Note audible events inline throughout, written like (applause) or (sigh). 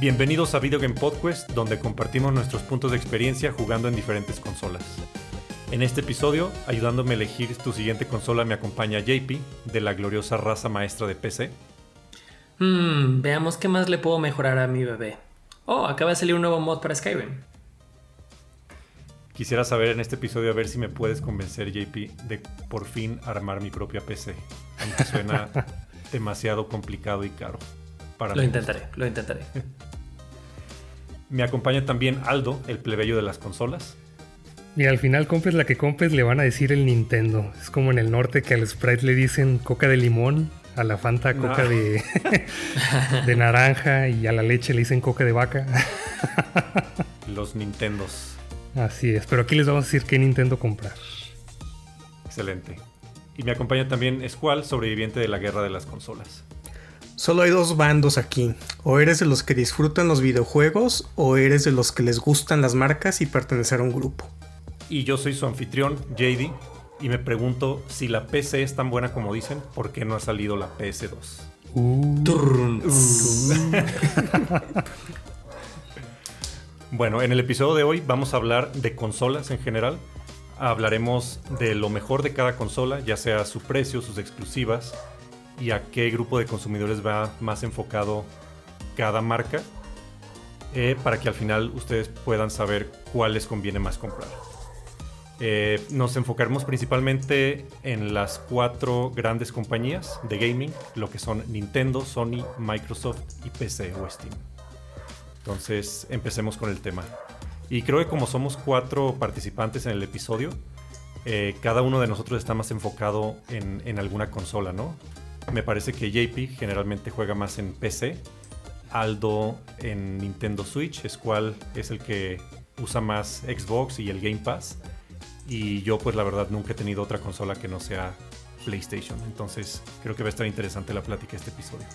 Bienvenidos a Video Game Podcast, donde compartimos nuestros puntos de experiencia jugando en diferentes consolas. En este episodio, ayudándome a elegir tu siguiente consola, me acompaña JP, de la gloriosa raza maestra de PC. Hmm, veamos qué más le puedo mejorar a mi bebé. Oh, acaba de salir un nuevo mod para Skyrim. Quisiera saber en este episodio a ver si me puedes convencer, JP, de por fin armar mi propia PC. Aunque suena (laughs) demasiado complicado y caro. Para lo intentaré, lo intentaré. (laughs) Me acompaña también Aldo, el plebeyo de las consolas. Y al final compres la que compres le van a decir el Nintendo. Es como en el norte que al Sprite le dicen coca de limón, a la Fanta coca de, (laughs) de naranja y a la leche le dicen coca de vaca. (laughs) Los Nintendos. Así es, pero aquí les vamos a decir qué Nintendo comprar. Excelente. Y me acompaña también Squall, sobreviviente de la guerra de las consolas. Solo hay dos bandos aquí. O eres de los que disfrutan los videojuegos o eres de los que les gustan las marcas y pertenecer a un grupo. Y yo soy su anfitrión, JD, y me pregunto si la PC es tan buena como dicen, ¿por qué no ha salido la PS2? Uh. (laughs) bueno, en el episodio de hoy vamos a hablar de consolas en general. Hablaremos de lo mejor de cada consola, ya sea su precio, sus exclusivas y a qué grupo de consumidores va más enfocado cada marca, eh, para que al final ustedes puedan saber cuál les conviene más comprar. Eh, nos enfocaremos principalmente en las cuatro grandes compañías de gaming, lo que son Nintendo, Sony, Microsoft y PC o Steam. Entonces, empecemos con el tema. Y creo que como somos cuatro participantes en el episodio, eh, cada uno de nosotros está más enfocado en, en, alguna consola, ¿no? Me parece que JP generalmente juega más en PC, Aldo en Nintendo Switch, es cual es el que usa más Xbox y el Game Pass. Y yo pues la verdad nunca he tenido otra consola que no sea PlayStation. Entonces creo que va a estar interesante la plática este episodio.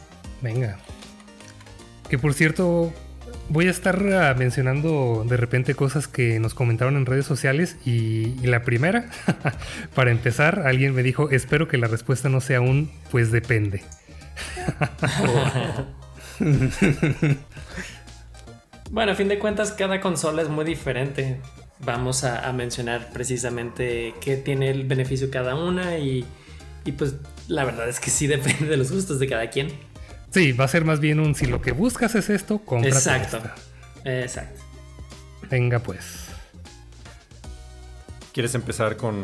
Venga. Que por cierto, voy a estar ah, mencionando de repente cosas que nos comentaron en redes sociales y, la primera, (laughs) para empezar, alguien me dijo, espero que la respuesta no sea un, pues depende. (laughs) bueno, a fin de cuentas, cada consola es muy diferente vamos a, mencionar precisamente qué tiene el beneficio cada una y, pues la verdad es que sí depende de los gustos de cada quien. Sí, va a ser más bien un si lo que buscas es esto, compra. Exacto. Exacto. Venga pues. ¿Quieres empezar con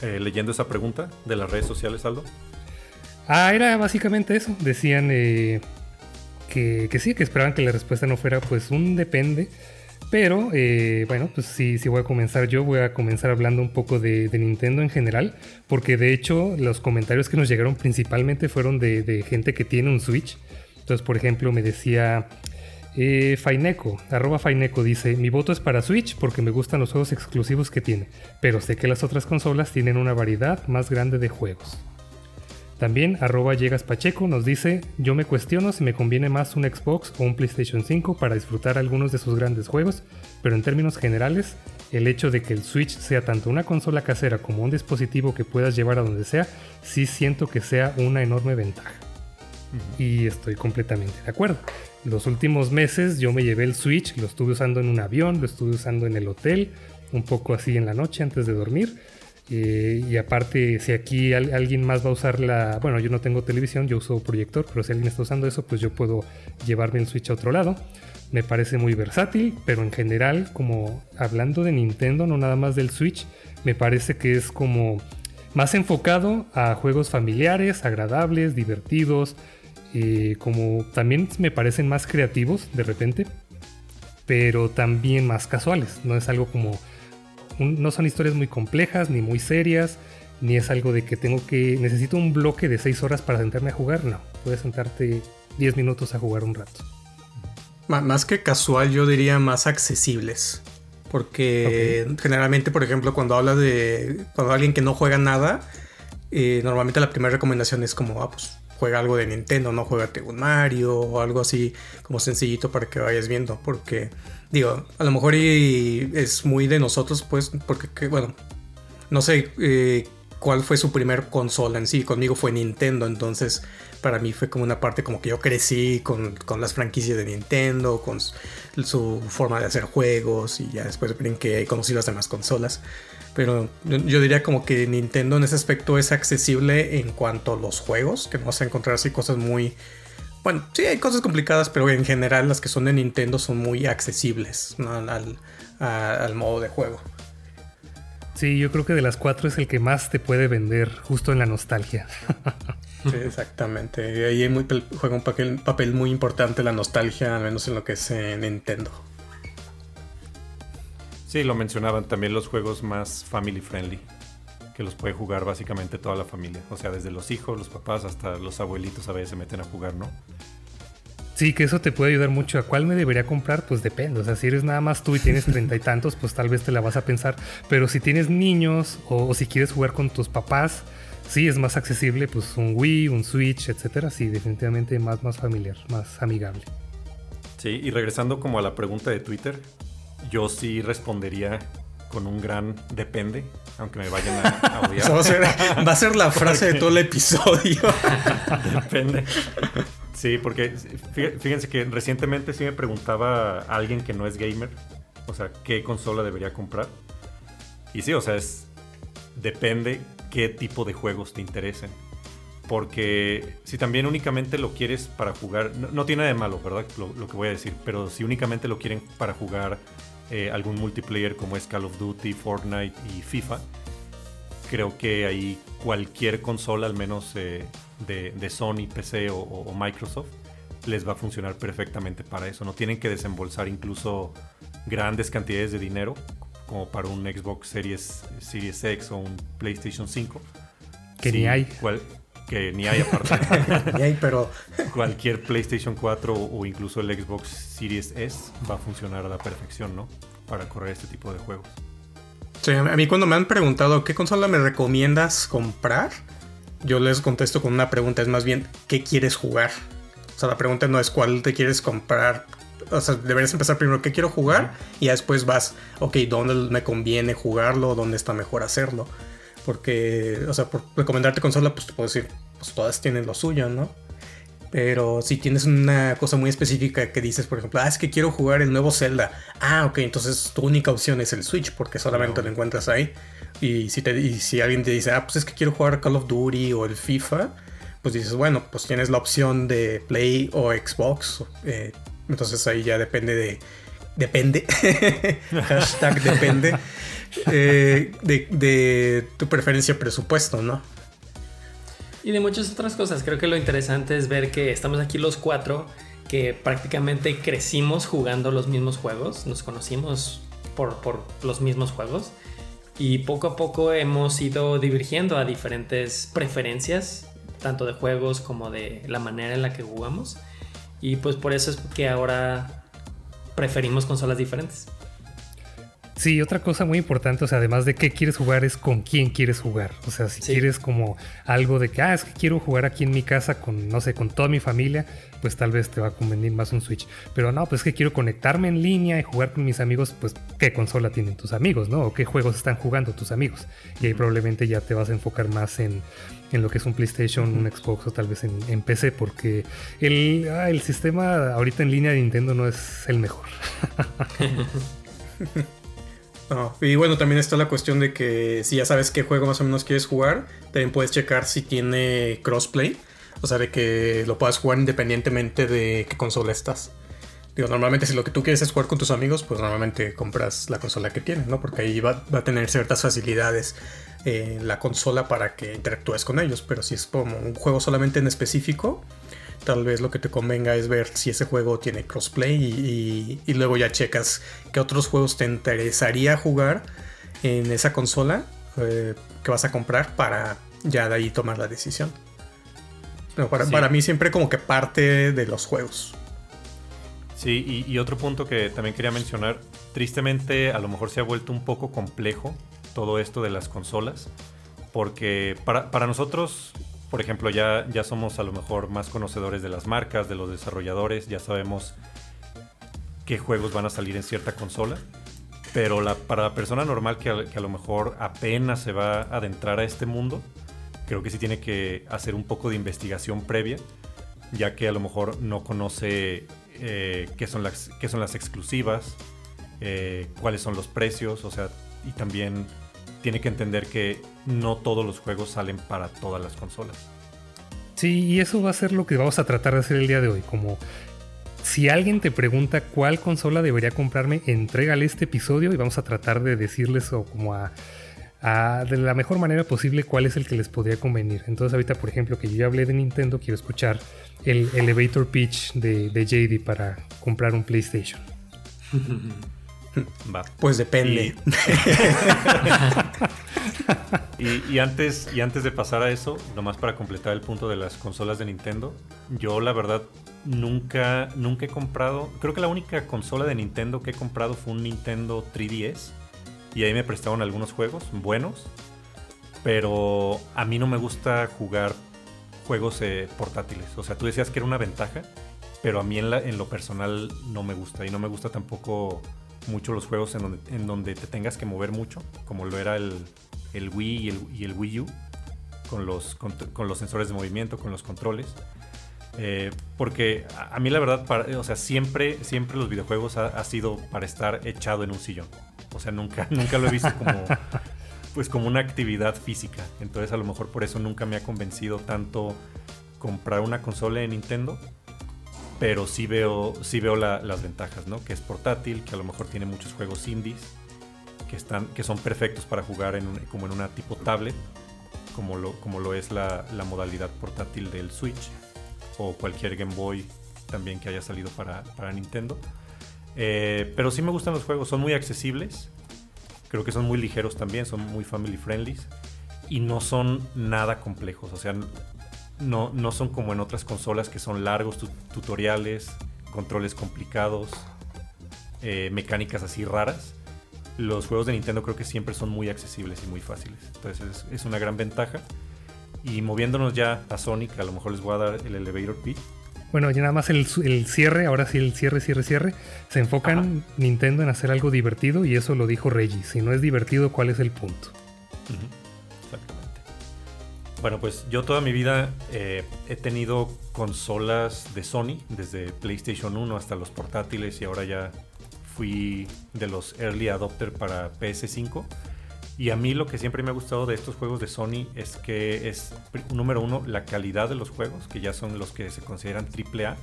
eh, leyendo esa pregunta de las redes sociales, Aldo? Ah, era básicamente eso. Decían eh, que, que, sí, que esperaban que la respuesta no fuera pues un depende. Pero eh, bueno, pues sí, voy a comenzar yo, voy a comenzar hablando un poco de, Nintendo en general, porque de hecho los comentarios que nos llegaron principalmente fueron de, gente que tiene un Switch. Entonces, por ejemplo, me decía eh, Faineco, arroba Faineco, dice, mi voto es para Switch porque me gustan los juegos exclusivos que tiene, pero sé que las otras consolas tienen una variedad más grande de juegos. También arroba llegas Pacheco nos dice, yo me cuestiono si me conviene más un Xbox o un PlayStation 5 para disfrutar algunos de sus grandes juegos, pero en términos generales, el hecho de que el Switch sea tanto una consola casera como un dispositivo que puedas llevar a donde sea, sí siento que sea una enorme ventaja. Y estoy completamente de acuerdo. Los últimos meses yo me llevé el Switch, lo estuve usando en un avión, lo estuve usando en el hotel, un poco así en la noche antes de dormir eh, y aparte, si aquí alguien más va a usar la... Bueno, yo no tengo televisión, yo uso proyector, pero si alguien está usando eso, pues yo puedo llevarme el Switch a otro lado. Me parece muy versátil, pero en general, como hablando de Nintendo, no nada más del Switch, me parece que es como más enfocado a juegos familiares, agradables, divertidos, eh, como también me parecen más creativos de repente, pero también más casuales. No es algo como no son historias muy complejas ni muy serias, ni es algo de que tengo que necesito un bloque de 6 horas para sentarme a jugar, no, puedes sentarte 10 minutos a jugar un rato. más que casual, yo diría más accesibles. Porque generalmente, por ejemplo, cuando habla de. Cuando alguien que no juega nada, eh, normalmente la primera recomendación es como, ah, pues juega algo de Nintendo, no juega un Mario o algo así como sencillito para que vayas viendo. Porque Digo, a lo mejor es muy de nosotros, pues, porque, bueno, no sé eh, cuál fue su primer consola en sí. Conmigo fue Nintendo, entonces para mí fue como una parte como que yo crecí con, las franquicias de Nintendo, con su, forma de hacer juegos y ya después que conocí las demás consolas. Pero yo, diría como que Nintendo en ese aspecto es accesible en cuanto a los juegos, que no vas a encontrar así cosas muy... Bueno, sí hay cosas complicadas, pero en general las que son de Nintendo son muy accesibles al, al modo de juego. Sí, yo creo que de las cuatro es el que más te puede vender justo en la nostalgia. Sí, exactamente. Ahí juega un papel, papel, muy importante la nostalgia, al menos en lo que es Nintendo. Sí, lo mencionaban también los juegos más family friendly, que los puede jugar básicamente toda la familia. O sea, desde los hijos, los papás, hasta los abuelitos a veces se meten a jugar, ¿no? Sí, que eso te puede ayudar mucho. ¿A cuál me debería comprar? Pues depende. O sea, si eres nada más tú y tienes treinta y tantos, pues tal vez te la vas a pensar. Pero si tienes niños o, si quieres jugar con tus papás, sí es más accesible, pues un Wii, un Switch, etcétera. Sí, definitivamente más, más familiar, más amigable. Sí, y regresando como a la pregunta de Twitter, yo sí respondería con un gran depende, aunque me vayan a, (laughs) odiar. va, a ser, va a ser la (laughs) frase de todo el episodio. (laughs) depende. Sí, porque fíjense que recientemente sí me preguntaba a alguien que no es gamer, o sea, qué consola debería comprar. Y sí, o sea, es depende qué tipo de juegos te interesen. Porque si también únicamente lo quieres para jugar, no, tiene nada de malo, ¿verdad? Lo, que voy a decir, pero si únicamente lo quieren para jugar eh, algún multiplayer como es Call of Duty, Fortnite y FIFA, creo que ahí cualquier consola, al menos eh, de, Sony, PC o, Microsoft, les va a funcionar perfectamente para eso. No tienen que desembolsar incluso grandes cantidades de dinero como para un Xbox Series, Series X o un PlayStation 5. Que ni hay. Que ni hay aparte. (laughs) ni hay, pero... Cualquier PlayStation 4 o incluso el Xbox Series S va a funcionar a la perfección, ¿no? Para correr este tipo de juegos. Sí, a mí cuando me han preguntado qué consola me recomiendas comprar, yo les contesto con una pregunta, es más bien, ¿qué quieres jugar? O sea, la pregunta no es cuál te quieres comprar. O sea, deberías empezar primero, ¿qué quiero jugar? Y después vas, ok, ¿dónde me conviene jugarlo? ¿Dónde está mejor hacerlo? Porque, o sea, por recomendarte consola, pues te puedo decir, pues todas tienen lo suyo, ¿no? Pero si tienes una cosa muy específica que dices, por ejemplo, ah, es que quiero jugar el nuevo Zelda. Ah, ok, entonces tu única opción es el Switch porque solamente lo encuentras ahí. Y si, te, si alguien te dice, ah, pues es que quiero jugar Call of Duty o el FIFA, pues dices, bueno, pues tienes la opción de Play o Xbox. Eh, entonces ahí ya depende de... Depende. (laughs) Hashtag depende. (laughs) Eh, de, de tu preferencia presupuesto, ¿no? Y de muchas otras cosas. Creo que lo interesante es ver que estamos aquí los cuatro que prácticamente crecimos jugando los mismos juegos. Nos conocimos por, por los mismos juegos. Y poco a poco hemos ido divergiendo a diferentes preferencias, tanto de juegos como de la manera en la que jugamos. Y pues por eso es que ahora preferimos consolas diferentes. Sí, otra cosa muy importante, o sea, además de qué quieres jugar, es con quién quieres jugar. O sea, si quieres como algo de que, ah, es que quiero jugar aquí en mi casa con, no sé, con toda mi familia, pues tal vez te va a convenir más un Switch. Pero no, pues es que quiero conectarme en línea y jugar con mis amigos, pues qué consola tienen tus amigos, ¿no? O qué juegos están jugando tus amigos. Y ahí probablemente ya te vas a enfocar más en, lo que es un PlayStation, un Xbox o tal vez en, PC, porque el, ah, el sistema ahorita en línea de Nintendo no es el mejor. (laughs) y bueno, también está la cuestión de que si ya sabes qué juego más o menos quieres jugar, también puedes checar si tiene crossplay. O sea, de que lo puedas jugar independientemente de qué consola estás. Digo, normalmente si lo que tú quieres es jugar con tus amigos, pues normalmente compras la consola que tienes, ¿no? Porque ahí va, a tener ciertas facilidades en la consola para que interactúes con ellos. Pero si es como un juego solamente en específico, Tal vez lo que te convenga es ver si ese juego tiene crossplay y, luego ya checas qué otros juegos te interesaría jugar en esa consola eh, que vas a comprar para ya de ahí tomar la decisión. para, mí siempre como que parte de los juegos. Sí, y, otro punto que también quería mencionar, tristemente a lo mejor se ha vuelto un poco complejo todo esto de las consolas, porque para, para nosotros por ejemplo, ya, ya somos a lo mejor más conocedores de las marcas, de los desarrolladores, ya sabemos qué juegos van a salir en cierta consola. Pero la, para la persona normal que a, que a lo mejor apenas se va a adentrar a este mundo, creo que sí tiene que hacer un poco de investigación previa, ya que a lo mejor no conoce eh, qué, son las, qué son las exclusivas, eh, cuáles son los precios, o sea, y también tiene que entender que no todos los juegos salen para todas las consolas. Sí, y eso va a ser lo que vamos a tratar de hacer el día de hoy. Como si alguien te pregunta cuál consola debería comprarme, entrégale este episodio y vamos a tratar de decirles o como a, a, de la mejor manera posible cuál es el que les podría convenir. Entonces ahorita, por ejemplo, que yo ya hablé de Nintendo, quiero escuchar el elevator pitch de, de JD para comprar un PlayStation. (laughs) (laughs) Va. Pues depende. (laughs) Y, y, antes, y antes de pasar a eso, nomás para completar el punto de las consolas de Nintendo, yo la verdad nunca, nunca he comprado, creo que la única consola de Nintendo que he comprado fue un Nintendo 3DS y ahí me prestaron algunos juegos buenos, pero a mí no me gusta jugar juegos eh, portátiles. O sea, tú decías que era una ventaja, pero a mí en, la, en lo personal no me gusta y no me gusta tampoco mucho los juegos en donde, te tengas que mover mucho, como lo era el, Wii y el, Wii U, con los, con, los sensores de movimiento, con los controles. Eh, porque a, a, mí la verdad, para, o sea, siempre, siempre los videojuegos ha, ha, sido para estar echado en un sillón. O sea, nunca, (laughs) nunca lo he visto como, pues como una actividad física. Entonces a lo mejor por eso nunca me ha convencido tanto comprar una consola de Nintendo pero sí veo, sí veo la, las ventajas, ¿no? Que es portátil, que a lo mejor tiene muchos juegos indies, que, están, que son perfectos para jugar en un, como en una tipo tablet, como lo, como lo es la, la, modalidad portátil del Switch, o cualquier Game Boy también que haya salido para, para Nintendo. Eh, pero sí me gustan los juegos, son muy accesibles, creo que son muy ligeros también, son muy family friendly y no son nada complejos, o sea, no, no son como en otras consolas que son largos tu tutoriales, controles complicados, eh, mecánicas así raras. Los juegos de Nintendo creo que siempre son muy accesibles y muy fáciles. Entonces es, es una gran ventaja. Y moviéndonos ya a Sonic, a lo mejor les voy a dar el elevator pitch. Bueno, ya nada más el, el, cierre, ahora sí el cierre, cierre, cierre. Se enfocan Ajá. Nintendo en hacer algo divertido y eso lo dijo Reggie. Si no es divertido, ¿cuál es el punto? Uh -huh. Bueno, pues yo toda mi vida eh, he tenido consolas de Sony, desde PlayStation 1 hasta los portátiles y ahora ya fui de los early adopter para PS5. Y a mí lo que siempre me ha gustado de estos juegos de Sony es que es, número uno, la calidad de los juegos, que ya son los que se consideran AAA.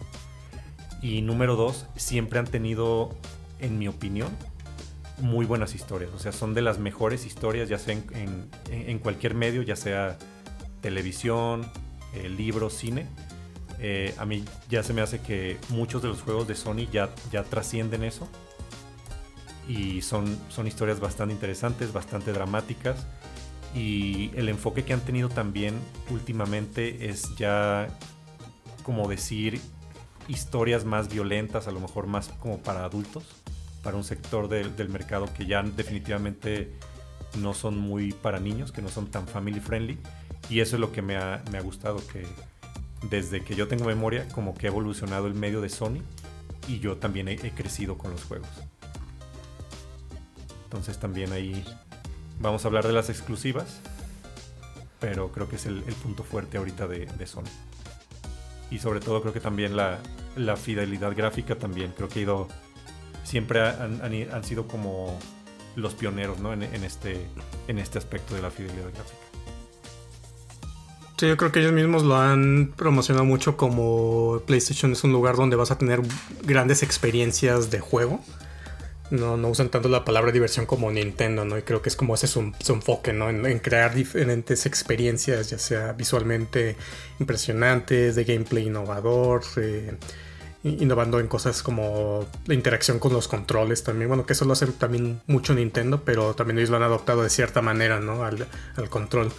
Y número dos, siempre han tenido, en mi opinión, muy buenas historias. O sea, son de las mejores historias, ya sea en, en, en cualquier medio, ya sea televisión, eh, libro, cine. Eh, a mí ya se me hace que muchos de los juegos de Sony ya, ya trascienden eso. Y son, son historias bastante interesantes, bastante dramáticas. Y el enfoque que han tenido también últimamente es ya como decir historias más violentas, a lo mejor más como para adultos, para un sector del, del mercado que ya definitivamente no son muy para niños, que no son tan family friendly y eso es lo que me ha, me ha gustado, que desde que yo tengo memoria, como que ha evolucionado el medio de Sony y yo también he, crecido con los juegos. Entonces también ahí vamos a hablar de las exclusivas, pero creo que es el, punto fuerte ahorita de, Sony. Y sobre todo creo que también la, la fidelidad gráfica también, creo que ha ido, siempre han, sido como los pioneros ¿no? en, este, en este aspecto de la fidelidad gráfica. Sí, yo creo que ellos mismos lo han promocionado mucho como PlayStation es un lugar donde vas a tener grandes experiencias de juego. No, usan tanto la palabra diversión como Nintendo, ¿no? Y creo que es como ese su, su enfoque, ¿no? En, crear diferentes experiencias, ya sea visualmente impresionantes, de gameplay innovador, eh, innovando en cosas como la interacción con los controles también. Bueno, que eso lo hace también mucho Nintendo, pero también ellos lo han adoptado de cierta manera, ¿no? Al control.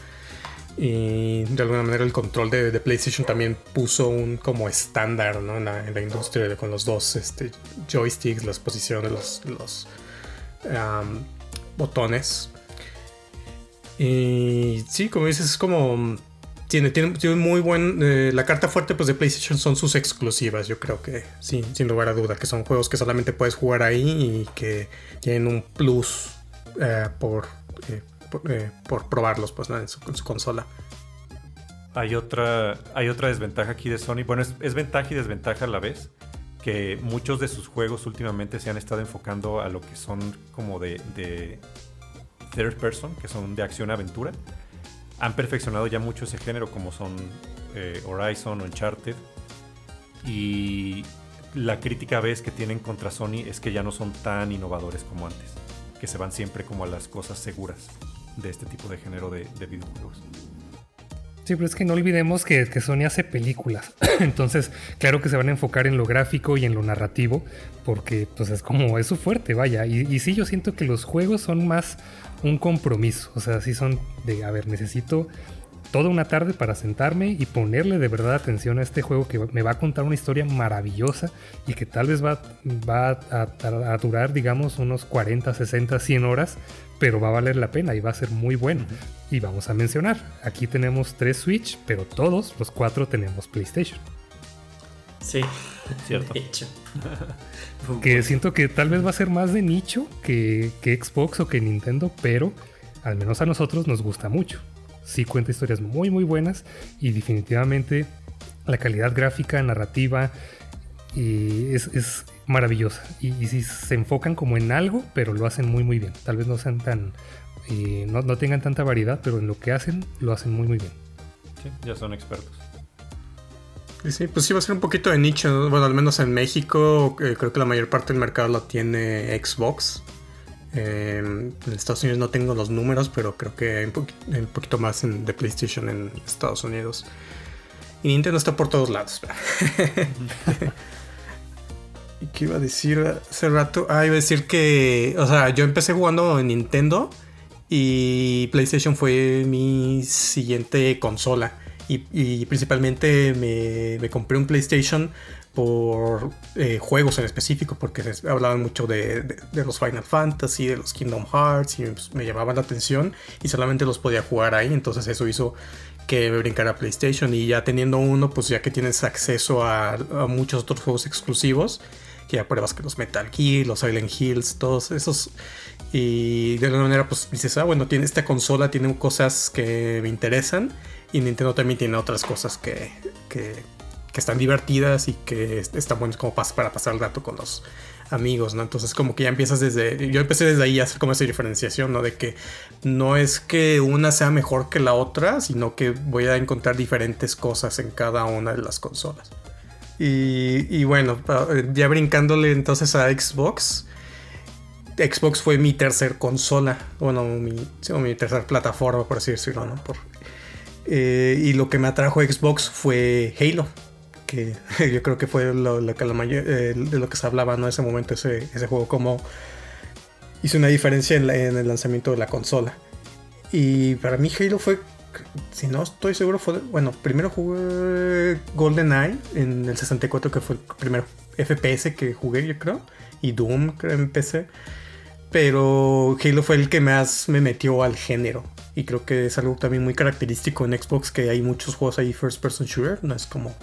Y de alguna manera el control de, PlayStation también puso un como estándar ¿no? en, la, industria con los dos este, joysticks, las posiciones, los, los um, botones. Y sí, como dices, es como tiene, tiene, tiene muy buen. eh, la carta fuerte pues, de PlayStation son sus exclusivas. Yo creo que sí, sin lugar a duda. Que son juegos que solamente puedes jugar ahí y que tienen un plus eh, por, eh, por, eh, por probarlos pues, ¿no? en, su, consola. Hay otra, hay otra desventaja aquí de Sony. Bueno, es, ventaja y desventaja a la vez. Que muchos de sus juegos últimamente se han estado enfocando a lo que son como de, de third person, que son de acción-aventura. Han perfeccionado ya mucho ese género, como son eh, Horizon o Uncharted. Y la crítica veces que tienen contra Sony es que ya no son tan innovadores como antes. Que se van siempre como a las cosas seguras de este tipo de género de, de videojuegos. Sí, pero es que no olvidemos que, Sony hace películas. (clears throat) Entonces, claro que se van a enfocar en lo gráfico y en lo narrativo, porque pues es como es su fuerte, vaya. Y, sí, yo siento que los juegos son más un compromiso. O sea, sí son de, a ver, necesito toda una tarde para sentarme y ponerle de verdad atención a este juego que me va a contar una historia maravillosa y que tal vez va, a, a durar, digamos, unos 40, 60, 100 horas, pero va a valer la pena y va a ser muy bueno. Y vamos a mencionar, aquí tenemos tres Switch, pero todos los cuatro tenemos PlayStation. Sí, cierto. De hecho. (laughs) que siento que tal vez va a ser más de nicho que, que, Xbox o que Nintendo, pero al menos a nosotros nos gusta mucho. Sí cuenta historias muy muy buenas y definitivamente la calidad gráfica, narrativa y es, es, maravillosa. Y, y si se enfocan como en algo, pero lo hacen muy muy bien. Tal vez no sean tan... Eh, no, no tengan tanta variedad, pero en lo que hacen, lo hacen muy muy bien. Sí, ya son expertos. Sí, pues sí va a ser un poquito de nicho. Bueno, al menos en México eh, creo que la mayor parte del mercado lo tiene Xbox. Eh, en Estados Unidos no tengo los números, pero creo que hay un, poqu hay un poquito más en, de PlayStation en Estados Unidos. Y Nintendo está por todos lados. (laughs) ¿Y qué iba a decir hace rato? Ah, iba a decir que, o sea, yo empecé jugando en Nintendo y PlayStation fue mi siguiente consola. Y, principalmente me, compré un PlayStation por eh, juegos en específico, porque hablaban mucho de, de, los Final Fantasy, de los Kingdom Hearts, y pues, me llamaban la atención y solamente los podía jugar ahí, entonces eso hizo que me brincara PlayStation y ya teniendo uno, pues ya que tienes acceso a muchos otros juegos exclusivos, ya pruebas que los Metal Gear, los Silent Hills, todos esos. Y de alguna manera, pues dices, ah, bueno, tiene esta consola, tiene cosas que me interesan. Y Nintendo también tiene otras cosas que, que, que están divertidas y que están buenas como pas para pasar el rato con los amigos, ¿no? Entonces como que ya empiezas desde... Yo empecé desde ahí a hacer como esa diferenciación, ¿no? De que no es que una sea mejor que la otra, sino que voy a encontrar diferentes cosas en cada una de las consolas. Y, y bueno, ya brincándole entonces a Xbox. Xbox fue mi tercer consola, bueno, mi, mi tercer plataforma, por así decirlo, ¿no? Por, eh, y lo que me atrajo a Xbox fue Halo, que (laughs) yo creo que fue lo, que eh, de lo que se hablaba ¿no? ese momento, ese, ese juego, como hizo una diferencia en, el lanzamiento de la consola. Y para mí Halo fue, si no estoy seguro, fue, bueno, primero jugué GoldenEye en el 64, que fue el primer FPS que jugué, yo creo, y Doom, creo, en PC. Pero Halo fue el que más me metió al género. Y creo que es algo también muy característico en Xbox, que hay muchos juegos ahí first person shooter. No es como...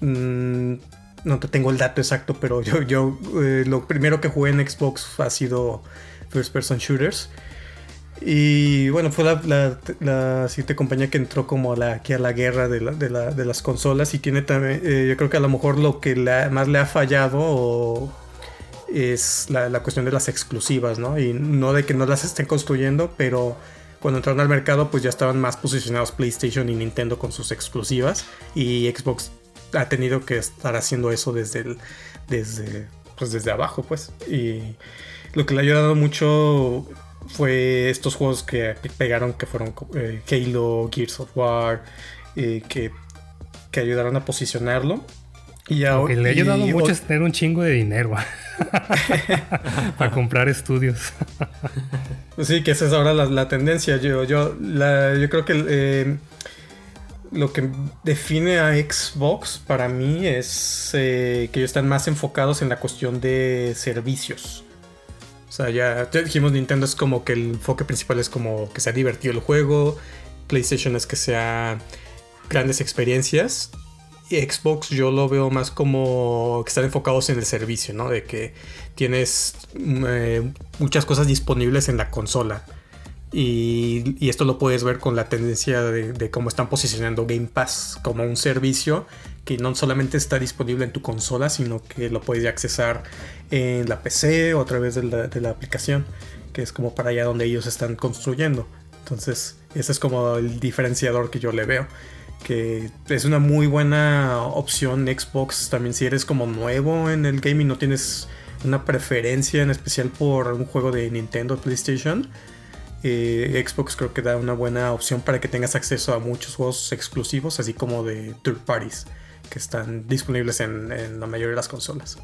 Mmm, no te tengo el dato exacto, pero yo, yo eh, lo primero que jugué en Xbox ha sido first person shooters. Y bueno, fue la, la, siguiente compañía que entró como a la, aquí a la guerra de, la, de, la, de las consolas. Y tiene también, eh, yo creo que a lo mejor lo que más le ha fallado es la, cuestión de las exclusivas, ¿no? Y no de que no las estén construyendo, pero cuando entraron al mercado pues ya estaban más posicionados PlayStation y Nintendo con sus exclusivas y Xbox ha tenido que estar haciendo eso desde el, desde pues desde abajo pues y lo que le ha ayudado mucho fue estos juegos que pegaron que fueron eh, Halo, Gears of War eh, que, que ayudaron a posicionarlo y Lo que le ha ayudado y, mucho o... es tener un chingo de dinero (laughs) para comprar estudios. sí, que esa es ahora la, la tendencia. Yo, yo, la, yo creo que eh, lo que define a Xbox para mí es que ellos están más enfocados en la cuestión de servicios. Sea, ya, ya dijimos Nintendo es como que el enfoque principal es como que sea divertido el juego, PlayStation es que sea grandes experiencias. Xbox yo lo veo más como que están enfocados en el servicio, ¿no? De que tienes mm, eh, muchas cosas disponibles en la consola. Y, esto lo puedes ver con la tendencia de, cómo están posicionando Game Pass como un servicio que no solamente está disponible en tu consola, sino que lo puedes accesar en la PC o a través de la, aplicación, que es como para allá donde ellos están construyendo. Entonces, ese es como el diferenciador que yo le veo. Que es una muy buena opción Xbox también si eres como nuevo en el gaming, no tienes una preferencia en especial por un juego de Nintendo PlayStation eh, Xbox creo que da una buena opción para que tengas acceso a muchos juegos exclusivos, así como de third parties, que están disponibles en, la mayoría de las consolas.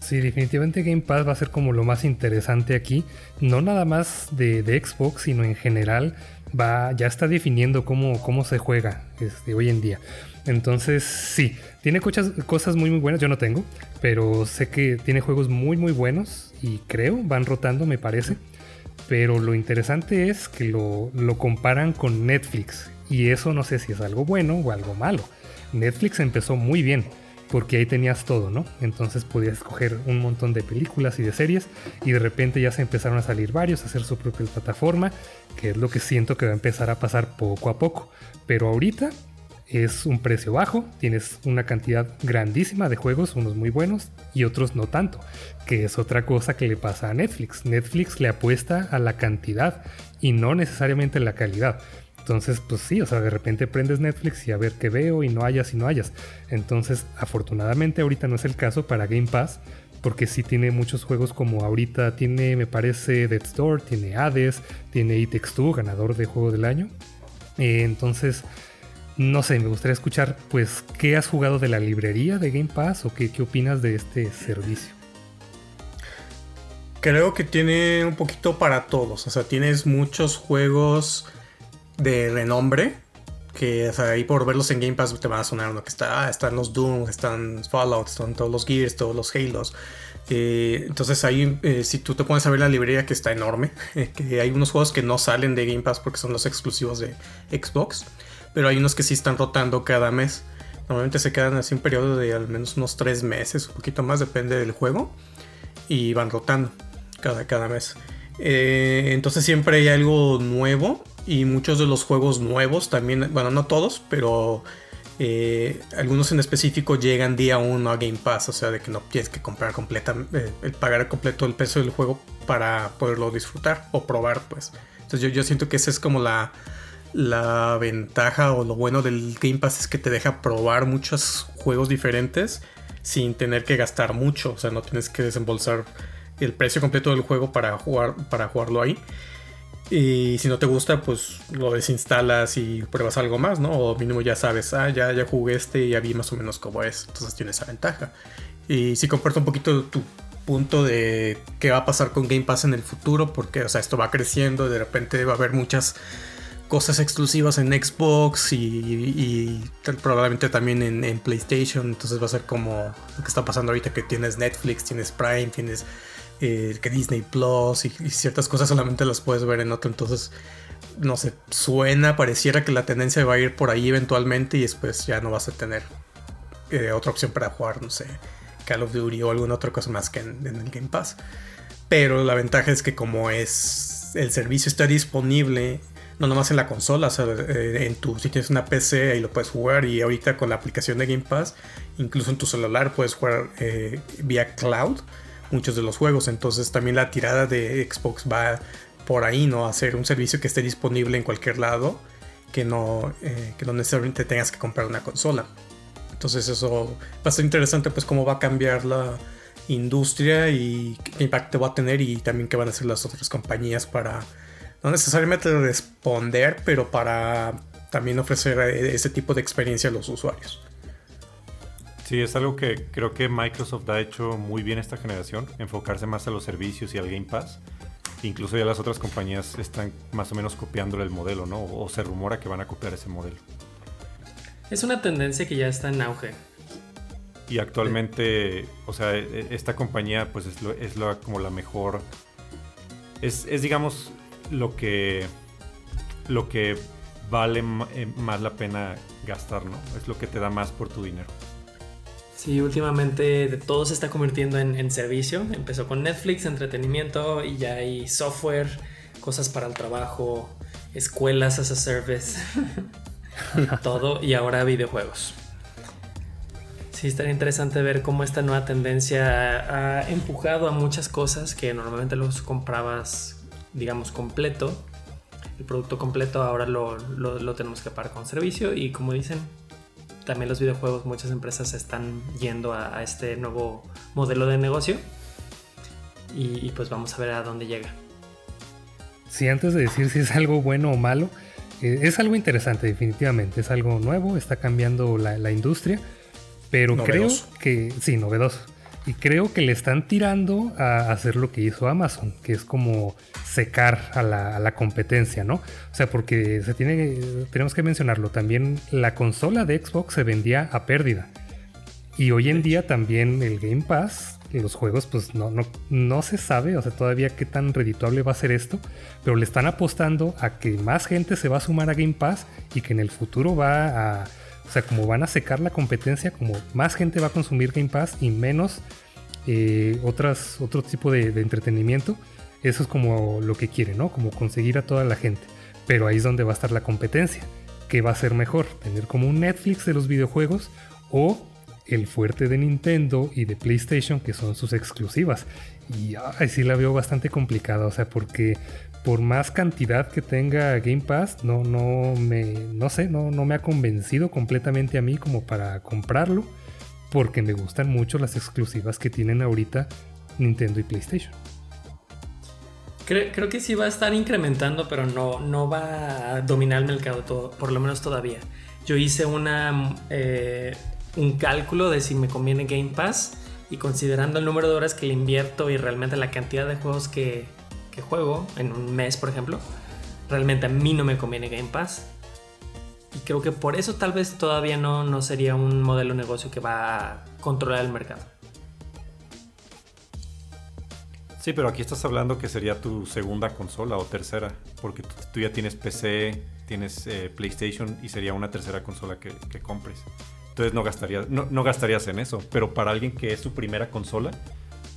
Sí, definitivamente Game Pass va a ser como lo más interesante aquí. No nada más de, Xbox, sino en general. Va, ya está definiendo cómo, cómo se juega este, hoy en día. Entonces, sí, tiene cosas, cosas muy muy buenas. Yo no tengo, pero sé que tiene juegos muy muy buenos y creo, van rotando, me parece. Pero lo interesante es que lo, comparan con Netflix. Y eso no sé si es algo bueno o algo malo. Netflix empezó muy bien porque ahí tenías todo, ¿no? Entonces podías escoger un montón de películas y de series y de repente ya se empezaron a salir varios, a hacer su propia plataforma, que es lo que siento que va a empezar a pasar poco a poco. Pero ahorita es un precio bajo, tienes una cantidad grandísima de juegos, unos muy buenos y otros no tanto, que es otra cosa que le pasa a Netflix. Netflix le apuesta a la cantidad y no necesariamente a la calidad. Entonces, pues sí, o sea, de repente prendes Netflix y a ver qué veo y no hayas y no hayas. Entonces, afortunadamente ahorita no es el caso para Game Pass, porque sí tiene muchos juegos como ahorita tiene, me parece, Dead Store, tiene Hades, tiene It 2, ganador de juego del año. Eh, entonces, no sé, me gustaría escuchar, pues, ¿qué has jugado de la librería de Game Pass o qué, qué opinas de este servicio? Creo que tiene un poquito para todos. O sea, tienes muchos juegos de renombre. Que ahí por verlos en Game Pass te van a sonar uno que está. Ah, están los Doom, están Fallout, están todos los Gears, todos los Halos. Eh, entonces ahí, eh, si tú te pones a ver la librería que está enorme, (laughs) que hay unos juegos que no salen de Game Pass porque son los exclusivos de Xbox pero hay unos que sí están rotando cada mes. Normalmente se quedan así un periodo de al menos unos tres meses, un poquito más, depende del juego, y van rotando cada, cada mes. Eh, entonces siempre hay algo nuevo y muchos de los juegos nuevos también, bueno, no todos, pero eh, algunos en específico llegan día uno a Game Pass, o sea, de que no tienes que comprar completa, eh, pagar completo el peso del juego para poderlo disfrutar o probar, pues. Entonces yo, yo siento que esa es como la, la ventaja o lo bueno del Game Pass es que te deja probar muchos juegos diferentes sin tener que gastar mucho. O sea, no tienes que desembolsar el precio completo del juego para, jugar, para jugarlo ahí. Y si no te gusta, pues lo desinstalas y pruebas algo más, ¿no? O mínimo ya sabes, ah, ya, ya jugué este y ya vi más o menos cómo es. Entonces tienes esa ventaja. Y si comparto un poquito tu punto de qué va a pasar con Game Pass en el futuro, porque, o sea, esto va creciendo, de repente va a haber muchas cosas exclusivas en Xbox y, probablemente también en, PlayStation. Entonces va a ser como lo que está pasando ahorita que tienes Netflix, tienes Prime, tienes eh, que Disney Plus y, ciertas cosas solamente las puedes ver en otro. Entonces, no sé, suena, pareciera que la tendencia va a ir por ahí eventualmente y después ya no vas a tener eh, otra opción para jugar, no sé, Call of Duty o alguna otra cosa más que en el Game Pass. Pero la ventaja es que como es el servicio está disponible no nomás en la consola, eh, en tu, si tienes una PC ahí lo puedes jugar y ahorita con la aplicación de Game Pass, incluso en tu celular puedes jugar vía cloud muchos de los juegos, entonces también la tirada de Xbox va por ahí, ¿no? Hacer un servicio que esté disponible en cualquier lado, que no, eh, que no necesariamente tengas que comprar una consola. Entonces eso va a ser interesante pues cómo va a cambiar la industria y qué impacto va a tener y también qué van a hacer las otras compañías para no necesariamente responder, pero para también ofrecer eh, ese tipo de experiencia a los usuarios. Sí, es algo que creo que Microsoft ha hecho muy bien esta generación, enfocarse más a los servicios y al Game Pass. Incluso ya las otras compañías están más o menos copiándole el modelo, ¿no? O se rumora que van a copiar ese modelo. Es una tendencia que ya está en auge. Y actualmente, o sea, e, e, esta compañía pues es, es como la mejor... Es, es, digamos, lo que lo que vale eh, más la pena gastar, ¿no? Es lo que te da más por tu dinero. Sí, últimamente todo se está convirtiendo en, servicio. Empezó con Netflix, entretenimiento y ya hay software, cosas para el trabajo, escuelas as a service, (laughs) todo y ahora videojuegos. Sí, estaría interesante ver cómo esta nueva tendencia ha empujado a muchas cosas que normalmente los comprabas, digamos, completo. El producto completo ahora lo, lo tenemos que pagar con servicio y como dicen, también los videojuegos, muchas empresas están yendo a, este nuevo modelo de negocio. Y, pues vamos a ver a dónde llega. Sí, antes de decir si es algo bueno o malo, eh, es algo interesante definitivamente, es algo nuevo, está cambiando la, industria, pero creo que, sí, novedoso. Y creo que le están tirando a hacer lo que hizo Amazon, que es como secar a la, competencia, ¿no? O sea, porque se tiene, tenemos que mencionarlo, también la consola de Xbox se vendía a pérdida. Y hoy en día también el Game Pass, los juegos, pues no, no, no se sabe, o sea, todavía qué tan redituable va a ser esto, pero le están apostando a que más gente se va a sumar a Game Pass y que en el futuro va a o sea, como van a secar la competencia, como más gente va a consumir Game Pass y menos eh, otras, otro tipo de, entretenimiento, eso es como lo que quieren, ¿no? Como conseguir a toda la gente. Pero ahí es donde va a estar la competencia. ¿Qué va a ser mejor? ¿Tener como un Netflix de los videojuegos o el fuerte de Nintendo y de PlayStation que son sus exclusivas? Y ahí sí la veo bastante complicada, o sea, porque por más cantidad que tenga Game Pass, no, no me, no sé, no, no me ha convencido completamente a mí como para comprarlo, porque me gustan mucho las exclusivas que tienen ahorita Nintendo y PlayStation. Creo, que sí va a estar incrementando, pero no, no va a dominar el mercado todo, por lo menos todavía. Yo hice una, eh, un cálculo de si me conviene Game Pass y considerando el número de horas que le invierto y realmente la cantidad de juegos que, juego en un mes, por ejemplo, realmente a mí no me conviene Game Pass. Y creo que por eso tal vez todavía no, no sería un modelo de negocio que va a controlar el mercado. Sí, pero aquí estás hablando que sería tu segunda consola o tercera, porque tú, ya tienes PC, tienes eh, PlayStation y sería una tercera consola que, compres. Entonces no gastarías, no, no gastarías en eso, pero para alguien que es su primera consola,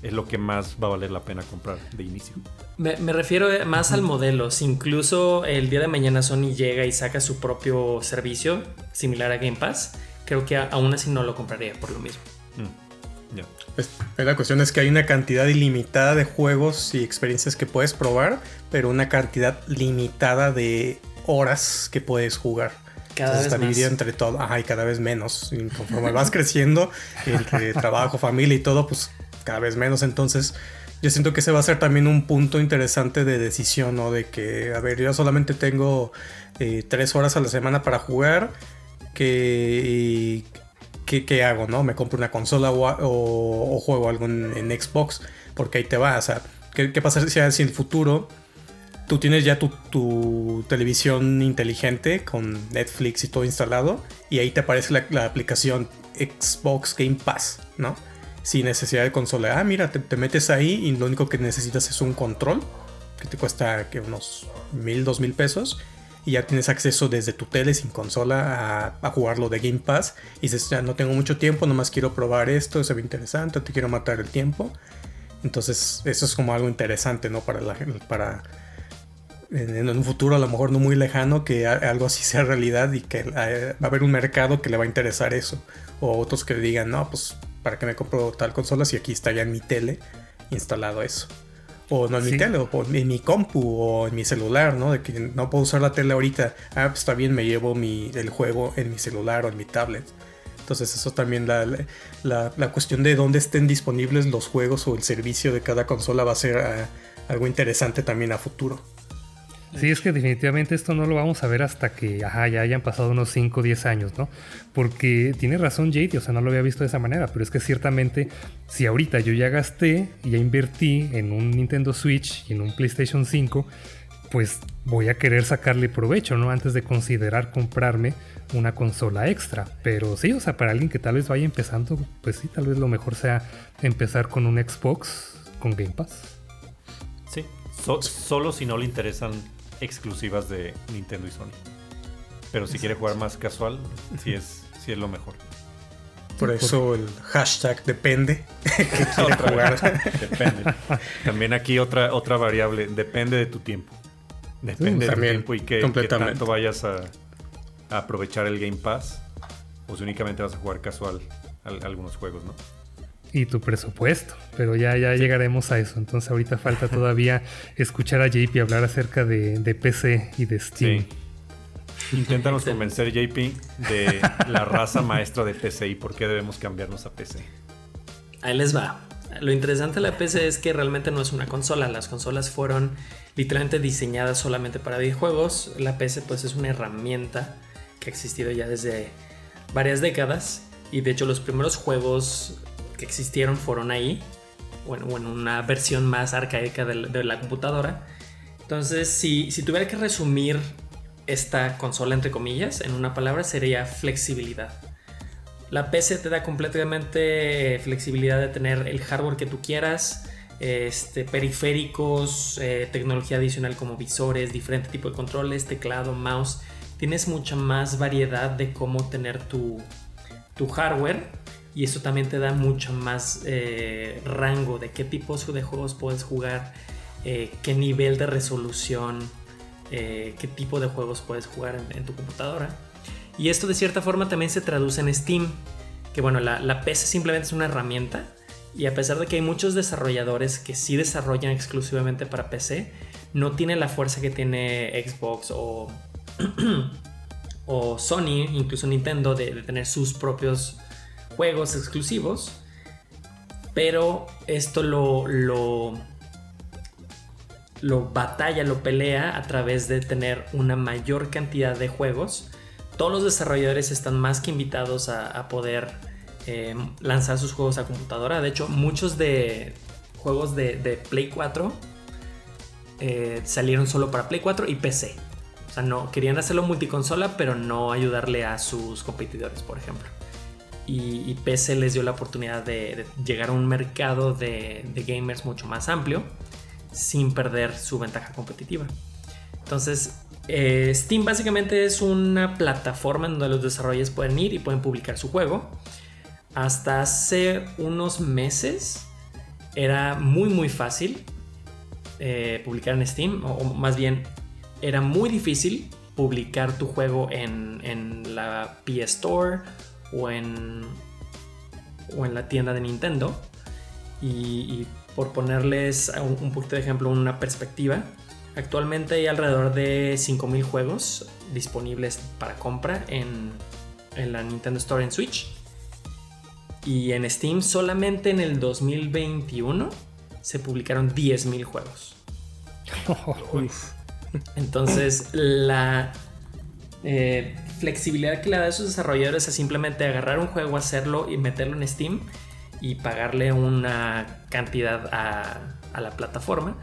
es lo que más va a valer la pena comprar de inicio. Me, refiero más al modelo. Si incluso el día de mañana Sony llega y saca su propio servicio similar a Game Pass, creo que aún así no lo compraría por lo mismo. Mm, pues, la cuestión es que hay una cantidad ilimitada de juegos y experiencias que puedes probar, pero una cantidad limitada de horas que puedes jugar. Cada vez está dividido entre todo, ajá, y cada vez menos. Y conforme vas creciendo, (laughs) entre trabajo, familia y todo, pues cada vez menos. Entonces, yo siento que ese va a ser también un punto interesante de decisión, ¿no? De que, a ver, yo solamente tengo eh, tres horas a la semana para jugar. Que, ¿qué, hago, no? Me compro una consola o, juego algo en, Xbox. Porque ahí te va. O sea, ¿qué, pasa si, en el futuro tú tienes ya tu, tu, televisión inteligente con Netflix y todo instalado? Y ahí te aparece la, aplicación Xbox Game Pass, ¿no? sin necesidad de consola. Ah, mira, te, metes ahí y lo único que necesitas es un control que te cuesta que unos mil, dos mil pesos. Y ya tienes acceso desde tu tele sin consola a, jugarlo de Game Pass. Y dices, ya no tengo mucho tiempo, nomás quiero probar esto, se ve interesante, te quiero matar el tiempo. Entonces, eso es como algo interesante, ¿no? Para la para en, un futuro a lo mejor no muy lejano que algo así sea realidad y que eh, va a haber un mercado que le va a interesar eso. O otros que digan, no, pues ¿para qué me compro tal consola si aquí está ya en mi tele instalado eso? O no en mi tele, o en mi compu, o en mi celular, ¿no? De que no puedo usar la tele ahorita. Ah, pues está bien, me llevo mi, el juego en mi celular o en mi tablet. Entonces eso también la, la, la cuestión de dónde estén disponibles los juegos o el servicio de cada consola va a ser ah, algo interesante también a futuro. Sí, es que definitivamente esto no lo vamos a ver hasta que ya hayan pasado unos 5 o 10 años, ¿no? Porque tiene razón Jade, o sea, no lo había visto de esa manera, pero es que ciertamente si ahorita yo ya gasté y ya invertí en un Nintendo Switch y en un PlayStation 5, pues voy a querer sacarle provecho, ¿no? Antes de considerar comprarme una consola extra. Pero sí, o sea, para alguien que tal vez vaya empezando, pues sí, tal vez lo mejor sea empezar con un Xbox con Game Pass. Sí, solo si no le interesan exclusivas de Nintendo y Sony. Pero si quiere jugar más casual, sí es, sí es lo mejor. Por eso el hashtag depende (laughs) que quiere jugar. Depende. También aquí otra, otra variable, depende de tu tiempo. Depende de tu tiempo y que, completamente. tanto vayas a, a aprovechar el Game Pass o si únicamente vas a jugar casual al- algunos juegos, ¿no? Y tu presupuesto. Pero ya, ya llegaremos a eso. Entonces ahorita falta (laughs) todavía escuchar a JP hablar acerca de, de PC y de Steam. Sí. Inténtanos convencer, JP, de la raza maestra de PC y por qué debemos cambiarnos a PC. Ahí les va. Lo interesante de la PC es que realmente no es una consola. Las consolas fueron literalmente diseñadas solamente para videojuegos. La PC pues es una herramienta que ha existido ya desde varias décadas. Y de hecho los primeros juegos existieron fueron ahí. O en, una versión más arcaica de la, de la computadora. Entonces si, si tuviera que resumir esta consola entre comillas en una palabra sería flexibilidad. La PC te da completamente flexibilidad de tener el hardware que tú quieras, este, periféricos, eh, tecnología adicional como visores, diferente tipo de controles, teclado, mouse. Tienes mucha más variedad de cómo tener tu, tu hardware y eso también te da mucho más eh, rango de qué tipos de juegos puedes jugar, eh, qué nivel de resolución, eh, qué tipo de juegos puedes jugar en- tu computadora. Y esto de cierta forma también se traduce en Steam, que bueno, la, la PC simplemente es una herramienta y a pesar de que hay muchos desarrolladores que sí desarrollan exclusivamente para PC, no tiene la fuerza que tiene Xbox o, (clears throat) o Sony, incluso Nintendo, de, de tener sus propios juegos exclusivos. Pero esto lo, lo, lo batalla, lo pelea a través de tener una mayor cantidad de juegos. Todos los desarrolladores están más que invitados a, poder eh, lanzar sus juegos a computadora. De hecho, muchos de juegos de, de Play 4 eh, salieron solo para Play 4 y PC. O sea, no querían hacerlo multiconsola, pero no ayudarle a sus competidores, por ejemplo. Y, PC les dio la oportunidad de, llegar a un mercado de, de gamers mucho más amplio sin perder su ventaja competitiva. Entonces, eh, Steam básicamente es una plataforma en donde los desarrolladores pueden ir y pueden publicar su juego. Hasta hace unos meses era muy muy fácil eh, publicar en Steam, o, o más bien era muy difícil publicar tu juego en, en la PS Store o en, o en la tienda de Nintendo. Y, y por ponerles un, un poquito de ejemplo, una perspectiva, actualmente hay alrededor de 5.000 juegos disponibles para compra en, en la Nintendo Store en Switch. Y en Steam solamente en el 2021 se publicaron 10.000 juegos. (laughs) Entonces, la eh, flexibilidad que le da a esos desarrolladores es simplemente agarrar un juego, hacerlo y meterlo en Steam y pagarle una cantidad a, a la plataforma,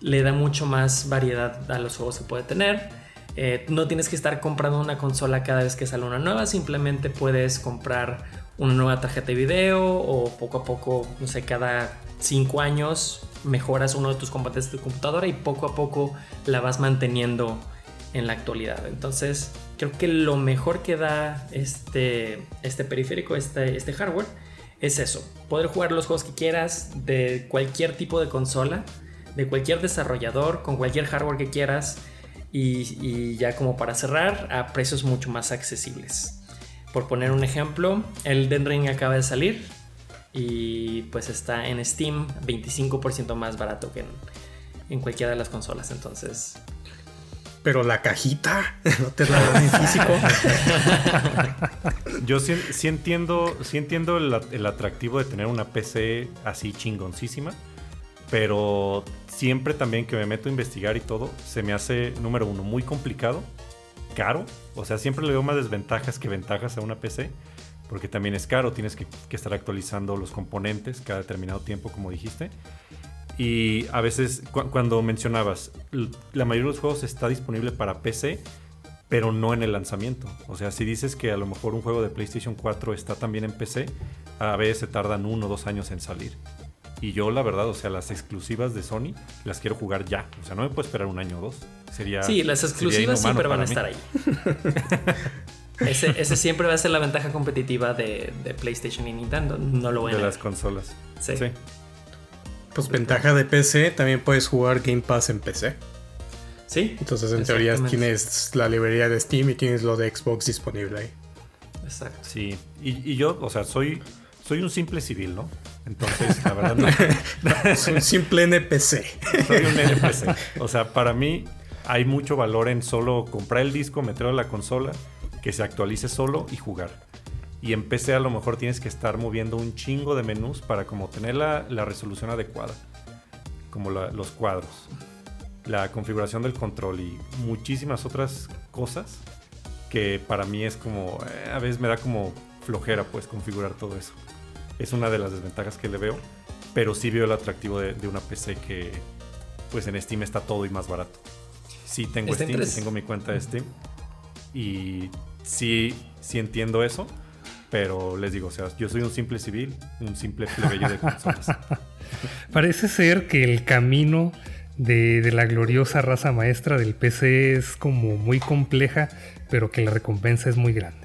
le da mucho más variedad a los juegos que puede tener. Eh, no tienes que estar comprando una consola cada vez que sale una nueva, simplemente puedes comprar una nueva tarjeta de video o poco a poco, no sé, cada 5 años mejoras uno de tus componentes de tu computadora y poco a poco la vas manteniendo en la actualidad. Entonces, creo que lo mejor que da este, este periférico, este, este hardware, es eso. Poder jugar los juegos que quieras de cualquier tipo de consola, de cualquier desarrollador, con cualquier hardware que quieras. Y, ya como para cerrar, a precios mucho más accesibles. Por poner un ejemplo, el Den Ring acaba de salir y pues está en Steam 25% más barato que en, en cualquiera de las consolas. Entonces, Pero la cajita (laughs) no te la dan en físico. (laughs) Yo sí, entiendo, sí entiendo el, atractivo de tener una PC así chingoncísima, pero siempre también que me meto a investigar y todo, se me hace, número uno, muy complicado, caro, o sea, siempre le veo más desventajas que ventajas a una PC, porque también es caro, tienes que estar actualizando los componentes cada determinado tiempo, como dijiste. Y a veces, cu- cuando mencionabas, la mayoría de los juegos está disponible para PC, pero no en el lanzamiento. O sea, si dices que a lo mejor un juego de PlayStation 4 está también en PC, a veces se tardan uno o dos años en salir. Y yo, la verdad, o sea, las exclusivas de Sony las quiero jugar ya. O sea, no me puedo esperar un año o dos. Sería. Sí, las exclusivas siempre van a estar ahí. (laughs) ese, siempre va a ser la ventaja competitiva de, PlayStation y Nintendo. No lo voy De las consolas. Sí. Pues ventaja de PC, también puedes jugar Game Pass en PC. Sí. Entonces, en teoría, tienes la librería de Steam y tienes lo de Xbox disponible ahí. Exacto. Sí. Y, y yo, o sea, soy, soy un simple civil, ¿no? Entonces, la verdad no. (laughs) es un simple NPC. Soy un NPC. O sea, para mí hay mucho valor en solo comprar el disco, meterlo a la consola, que se actualice solo y jugar. Y en PC a lo mejor tienes que estar moviendo un chingo de menús para como tener la, resolución adecuada. Como los cuadros. La configuración del control y muchísimas otras cosas que para mí es como, eh, a veces me da como flojera pues configurar todo eso es una de las desventajas que le veo. Pero sí veo el atractivo de, una PC que pues en Steam está todo y más barato. Sí tengo Steam, tengo mi cuenta de Steam. Y sí, sí entiendo eso. Pero les digo, o sea, yo soy un simple civil, un simple plebeyo de consolas. (laughs) Parece ser que el camino de, de, la gloriosa raza maestra del PC es como muy compleja, pero que la recompensa es muy grande.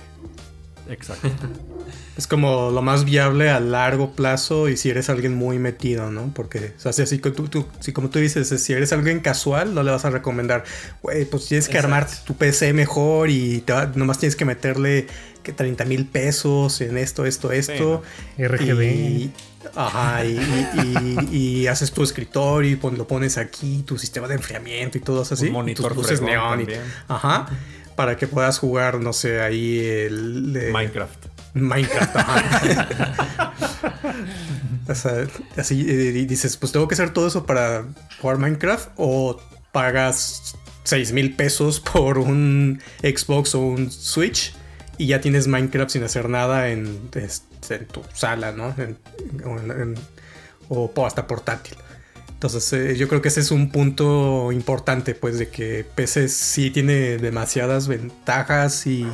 Exacto. (laughs) es como lo más viable a largo plazo y si eres alguien muy metido, ¿no? Porque, o sea, si, tú, tú, si como tú dices, si eres alguien casual, no le vas a recomendar, güey, pues tienes que armar tu PC mejor y te nomás tienes que meterle que 30 mil pesos en esto, esto, esto. RGB. Y, ajá, y, haces tu escritorio y lo pones aquí, tu sistema de enfriamiento y todo así. Un monitor tus neón. ajá. Para que puedas jugar, no sé, ahí el... Minecraft. Minecraft. (laughs) así dices, pues tengo que hacer todo eso para jugar Minecraft o pagas 6 mil pesos por un Xbox o un Switch y ya tienes Minecraft sin hacer nada en, este, tu sala, ¿no? o hasta portátil. Entonces eh, yo creo que ese es un punto importante, pues de que PC sí tiene demasiadas ventajas y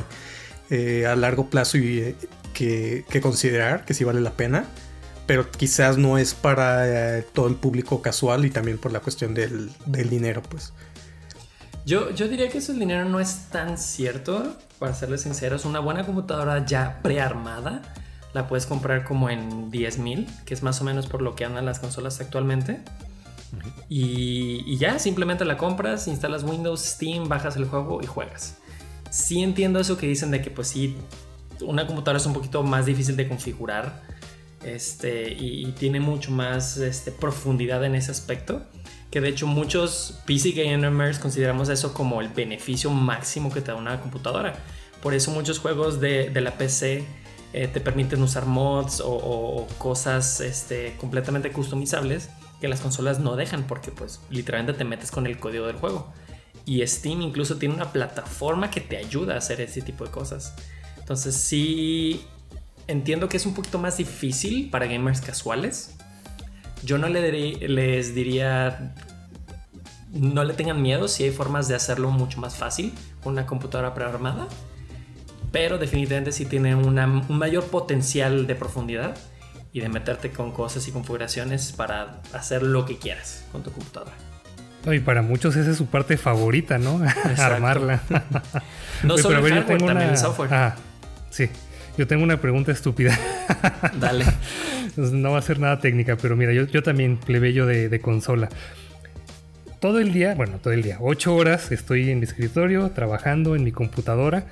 eh, a largo plazo y, eh, que, considerar, que sí vale la pena, pero quizás no es para eh, todo el público casual y también por la cuestión del, dinero, pues. Yo, yo diría que eso el dinero no es tan cierto, para serles sinceros. Una buena computadora ya prearmada la puedes comprar como en 10 mil, que es más o menos por lo que andan las consolas actualmente. y, y, ya, simplemente la compras, instalas Windows, Steam, bajas el juego y juegas sí entiendo eso que dicen de que pues sí, una computadora es un poquito más difícil de configurar este, y, tiene mucho más este, profundidad en ese aspecto. Que de hecho muchos PC gamers consideramos eso como el beneficio máximo que te da una computadora. Por eso muchos juegos de, la PC eh, te permiten usar mods o, cosas este, completamente customizables que las consolas no dejan porque pues literalmente te metes con el código del juego. Y Steam incluso tiene una plataforma que te ayuda a hacer ese tipo de cosas. Entonces sí entiendo que es un poquito más difícil para gamers casuales. Yo no le les diría no le tengan miedo si hay formas de hacerlo mucho más fácil con una computadora prearmada. Pero definitivamente sí tiene un mayor potencial de profundidad y de meterte con cosas y configuraciones para hacer lo que quieras con tu computadora. Y para muchos esa es su parte favorita, ¿no? (laughs) Armarla. no (laughs) solo el hardware, también el software. Ah, sí. Yo tengo una pregunta estúpida. (laughs) Dale. no va a ser nada técnica, pero mira, yo, yo también plebeyo de, de consola. Todo el día, bueno, todo el día, ocho horas estoy en mi escritorio trabajando en mi computadora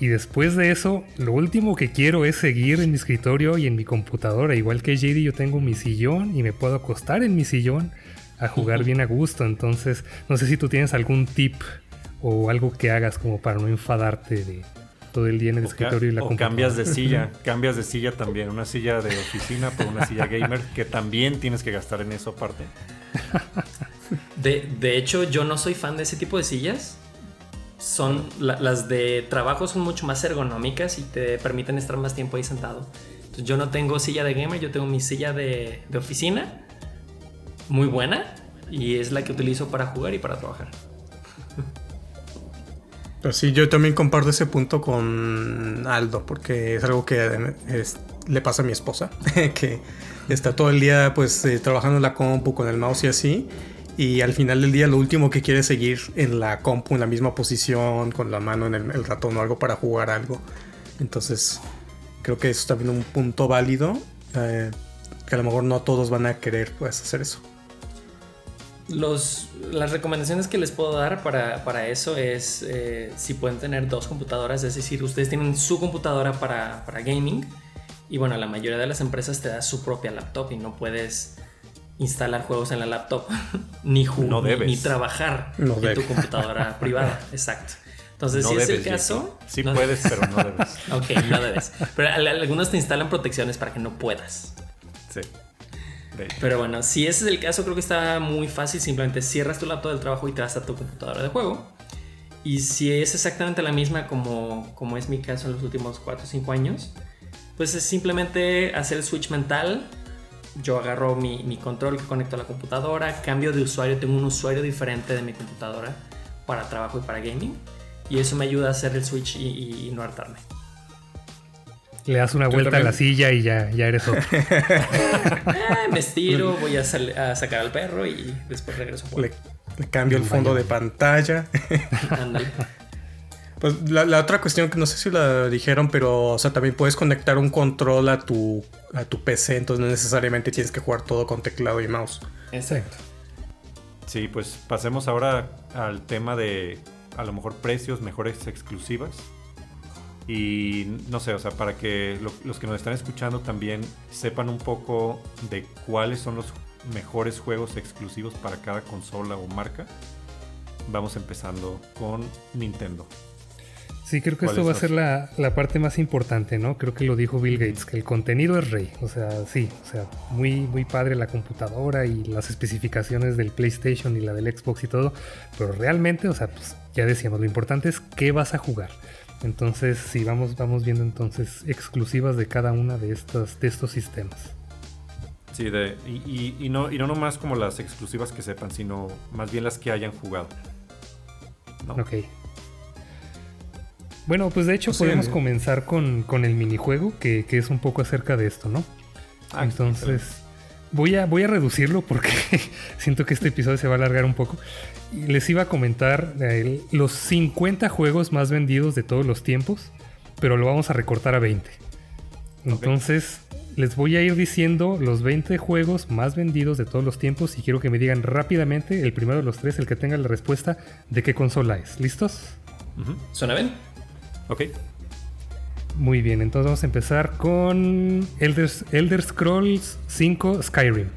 y después de eso, lo último que quiero es seguir en mi escritorio y en mi computadora. Igual que JD, yo tengo mi sillón y me puedo acostar en mi sillón a jugar bien a gusto. Entonces, no sé si tú tienes algún tip o algo que hagas como para no enfadarte de todo el día en el escritorio y la o cambias de silla, (laughs) cambias de silla también, una silla de oficina por una silla gamer que también tienes que gastar en eso aparte. De, de hecho, yo no soy fan de ese tipo de sillas. Son las de trabajo son mucho más ergonómicas y te permiten estar más tiempo ahí sentado. Entonces, yo no tengo silla de gamer, yo tengo mi silla de, de oficina muy buena y es la que utilizo para jugar y para trabajar. Pues sí, yo también comparto ese punto con Aldo, porque es algo que le pasa a mi esposa, (laughs) que está todo el día pues eh, trabajando en la compu con el mouse y así. Y al final del día lo último que quiere es seguir en la compu en la misma posición, con la mano en el, ratón o algo para jugar algo. Entonces creo que eso es también un punto válido. Eh, que a lo mejor no todos van a querer pues, hacer eso. Los, las recomendaciones que les puedo dar para, eso es eh, si pueden tener dos computadoras, es decir, ustedes tienen su computadora para, gaming y bueno, la mayoría de las empresas te da su propia laptop y no puedes instalar juegos en la laptop (laughs) ni, jugar ni, trabajar en tu computadora (laughs) privada. Exacto. Entonces, si es el caso. Sí puedes, pero no debes. (laughs) ok, no debes. Pero algunos te instalan protecciones para que no puedas. Sí. Pero bueno, si ese es el caso, creo que está muy fácil. Simplemente cierras tu laptop del trabajo y te vas a tu computadora de juego. Y si es exactamente la misma como, como es mi caso en los últimos 4 o 5 años, pues es simplemente hacer el switch mental. Yo agarro mi, mi, control que conecto a la computadora, cambio de usuario, tengo un usuario diferente de mi computadora para trabajo y para gaming. Y eso me ayuda a hacer el switch y no hartarme. Le das una vuelta a la silla y ya, ya eres otro. (laughs) Ah, me estiro, voy a, sacar al perro y después regreso. Le, le, cambio el fondo de pantalla. (laughs) Pues la, otra cuestión que no sé si la dijeron, pero o sea, también puedes conectar un control a tu, a tu PC, entonces no necesariamente tienes que jugar todo con teclado y mouse. Exacto. Sí, pues pasemos ahora al tema de a lo mejor precios, mejores exclusivas. Y no sé, o sea, para que los que nos están escuchando también sepan un poco de cuáles son los mejores juegos exclusivos para cada consola o marca, vamos empezando con Nintendo. Sí, creo que esto va a ser la, la, parte más importante, ¿no? Creo que lo dijo Bill Gates, que el contenido es rey. O sea, sí, o sea, muy, muy padre la computadora y las especificaciones del PlayStation y la del Xbox y todo. Pero realmente, o sea, pues ya decíamos, lo importante es qué vas a jugar. Entonces, sí, vamos, vamos viendo entonces exclusivas de cada una de estos, de estos sistemas. Sí, de, y, no, y no nomás como las exclusivas que sepan, sino más bien las que hayan jugado. Ok. Bueno, pues de hecho podemos comenzar con, el minijuego, que, que, es un poco acerca de esto, ¿no? Ah, Entonces, voy a, voy a reducirlo porque (laughs) siento que este episodio se va a alargar un poco les iba a comentar eh, los 50 juegos más vendidos de todos los tiempos, pero lo vamos a recortar a 20. Entonces, les voy a ir diciendo los 20 juegos más vendidos de todos los tiempos y quiero que me digan rápidamente, el primero de los tres, el que tenga la respuesta de qué consola es. ¿Listos? ¿Suena bien? Ok. Muy bien, entonces vamos a empezar con Elder, Elder Scrolls 5 Skyrim.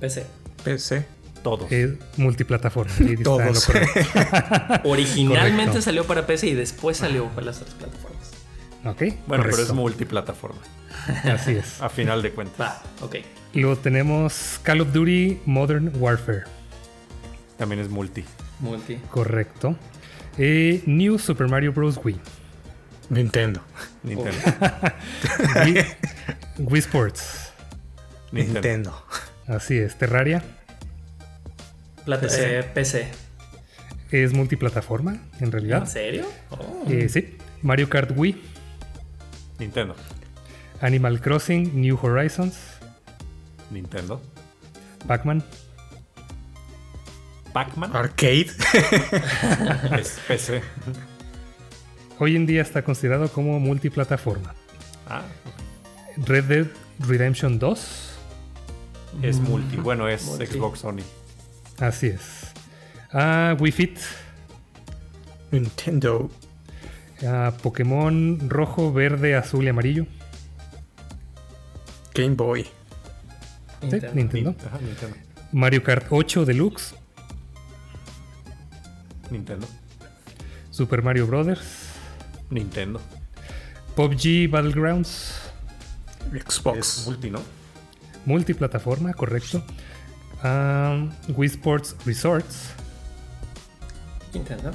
PC. PC. Todos. Es multiplataforma. Todos. (laughs) Originalmente salió para PC y después salió para las otras plataformas. Ok. Bueno, pero es multiplataforma. Así es. A final de cuentas. Va, ok. Luego tenemos Call of Duty Modern Warfare. También es multi. Multi. Correcto. Eh, New Super Mario Bros. Wii. Nintendo. Nintendo. Wii, Sports. Nintendo. Así es. Terraria. PC. Eh, es multiplataforma, en realidad. ¿En serio? Eh, sí. Mario Kart Wii. Nintendo. Animal Crossing New Horizons. Nintendo. Pac-Man. Pac-Man. Arcade. (laughs) es PC. Hoy en día está considerado como multiplataforma. Ah. Red Dead Redemption 2. Es multi. Bueno, es Xbox Sony. Así es. Ah, Wii Fit. Nintendo. Ah, Pokémon rojo, verde, azul y amarillo. Game Boy. Nintendo. Mario Kart 8 Deluxe. Nintendo. Super Mario Brothers. Nintendo. PUBG Battlegrounds. Xbox. multi, ¿no? Multiplataforma, correcto. Wii Sports Resorts. Nintendo.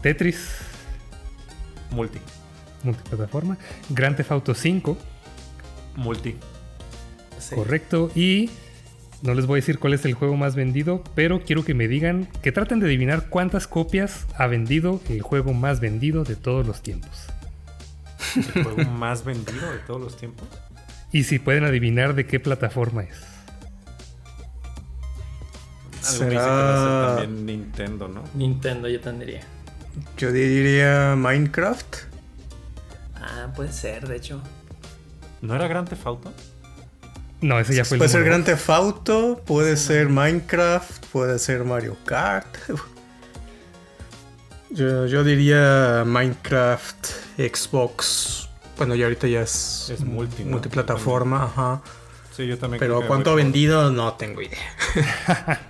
Tetris. Multi. Multiplataforma. Grand Theft Auto 5. Multi. Correcto. Y no les voy a decir cuál es el juego más vendido, pero quiero que me digan, que traten de adivinar cuántas copias ha vendido el juego más vendido de todos los tiempos. ¿El juego (laughs) más vendido de todos los tiempos? Y si pueden adivinar de qué plataforma es. Algo me dice que va a ser también Nintendo, ¿no? Nintendo, yo tendría. Yo diría Minecraft. Ah, puede ser, de hecho. ¿No era Grand Theft Auto? No, ese ya fue el Puede ser Grand Theft Auto, puede ser Minecraft, puede ser Mario Kart. (laughs) Yo, yo diría Minecraft, Xbox. Bueno, ya ahorita ya es, Es multi, ¿no? multiplataforma, ajá. Sí, yo también. Pero cuánto vendido, no tengo idea. (laughs)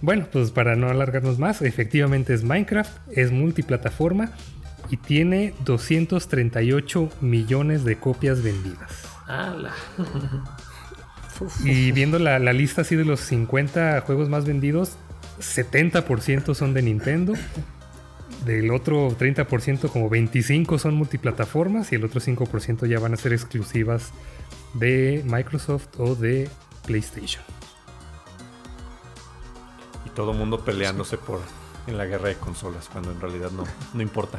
Bueno, pues para no alargarnos más, efectivamente es Minecraft, es multiplataforma y tiene 238 millones de copias vendidas. ¡Hala! (laughs) Y viendo la, la lista así de los 50 juegos más vendidos, 70% son de Nintendo. Del otro 30%, como 25 son multiplataformas y el otro 5% ya van a ser exclusivas de Microsoft o de PlayStation. Y todo el mundo peleándose por en la guerra de consolas, cuando en realidad no, no importa.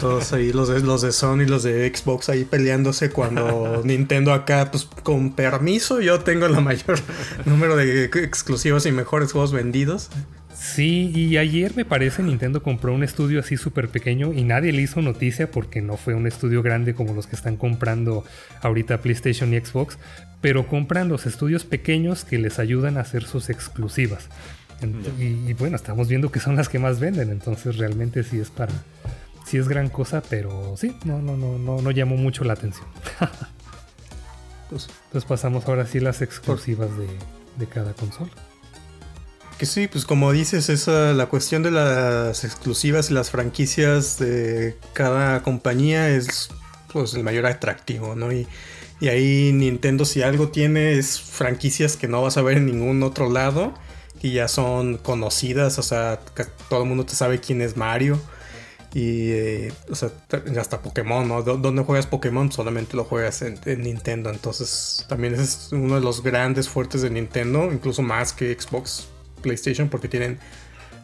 Todos ahí, los de, los de Sony y los de Xbox ahí peleándose cuando (laughs) Nintendo acá, pues con permiso, yo tengo la mayor (laughs) número de exclusivos y mejores juegos vendidos. Sí, y ayer me parece Nintendo compró un estudio así súper pequeño y nadie le hizo noticia porque no fue un estudio grande como los que están comprando ahorita PlayStation y Xbox, pero compran los estudios pequeños que les ayudan a hacer sus exclusivas. Y, y bueno, estamos viendo que son las que más venden, entonces realmente sí es para... Sí es gran cosa, pero sí, no, no, no, no, no llamó mucho la atención. (laughs) Pues, Entonces pasamos ahora sí a las exclusivas de, de cada consola. Que sí, pues como dices, esa, la cuestión de las exclusivas y las franquicias de cada compañía es pues el mayor atractivo, ¿no? Y, y ahí Nintendo si algo tiene es franquicias que no vas a ver en ningún otro lado, que ya son conocidas, o sea, todo el mundo te sabe quién es Mario. Y, eh, o sea, hasta Pokémon, ¿no? ¿Dó- ¿Dónde juegas Pokémon? Solamente lo juegas en, en Nintendo. Entonces, también es uno de los grandes fuertes de Nintendo, incluso más que Xbox, PlayStation, porque tienen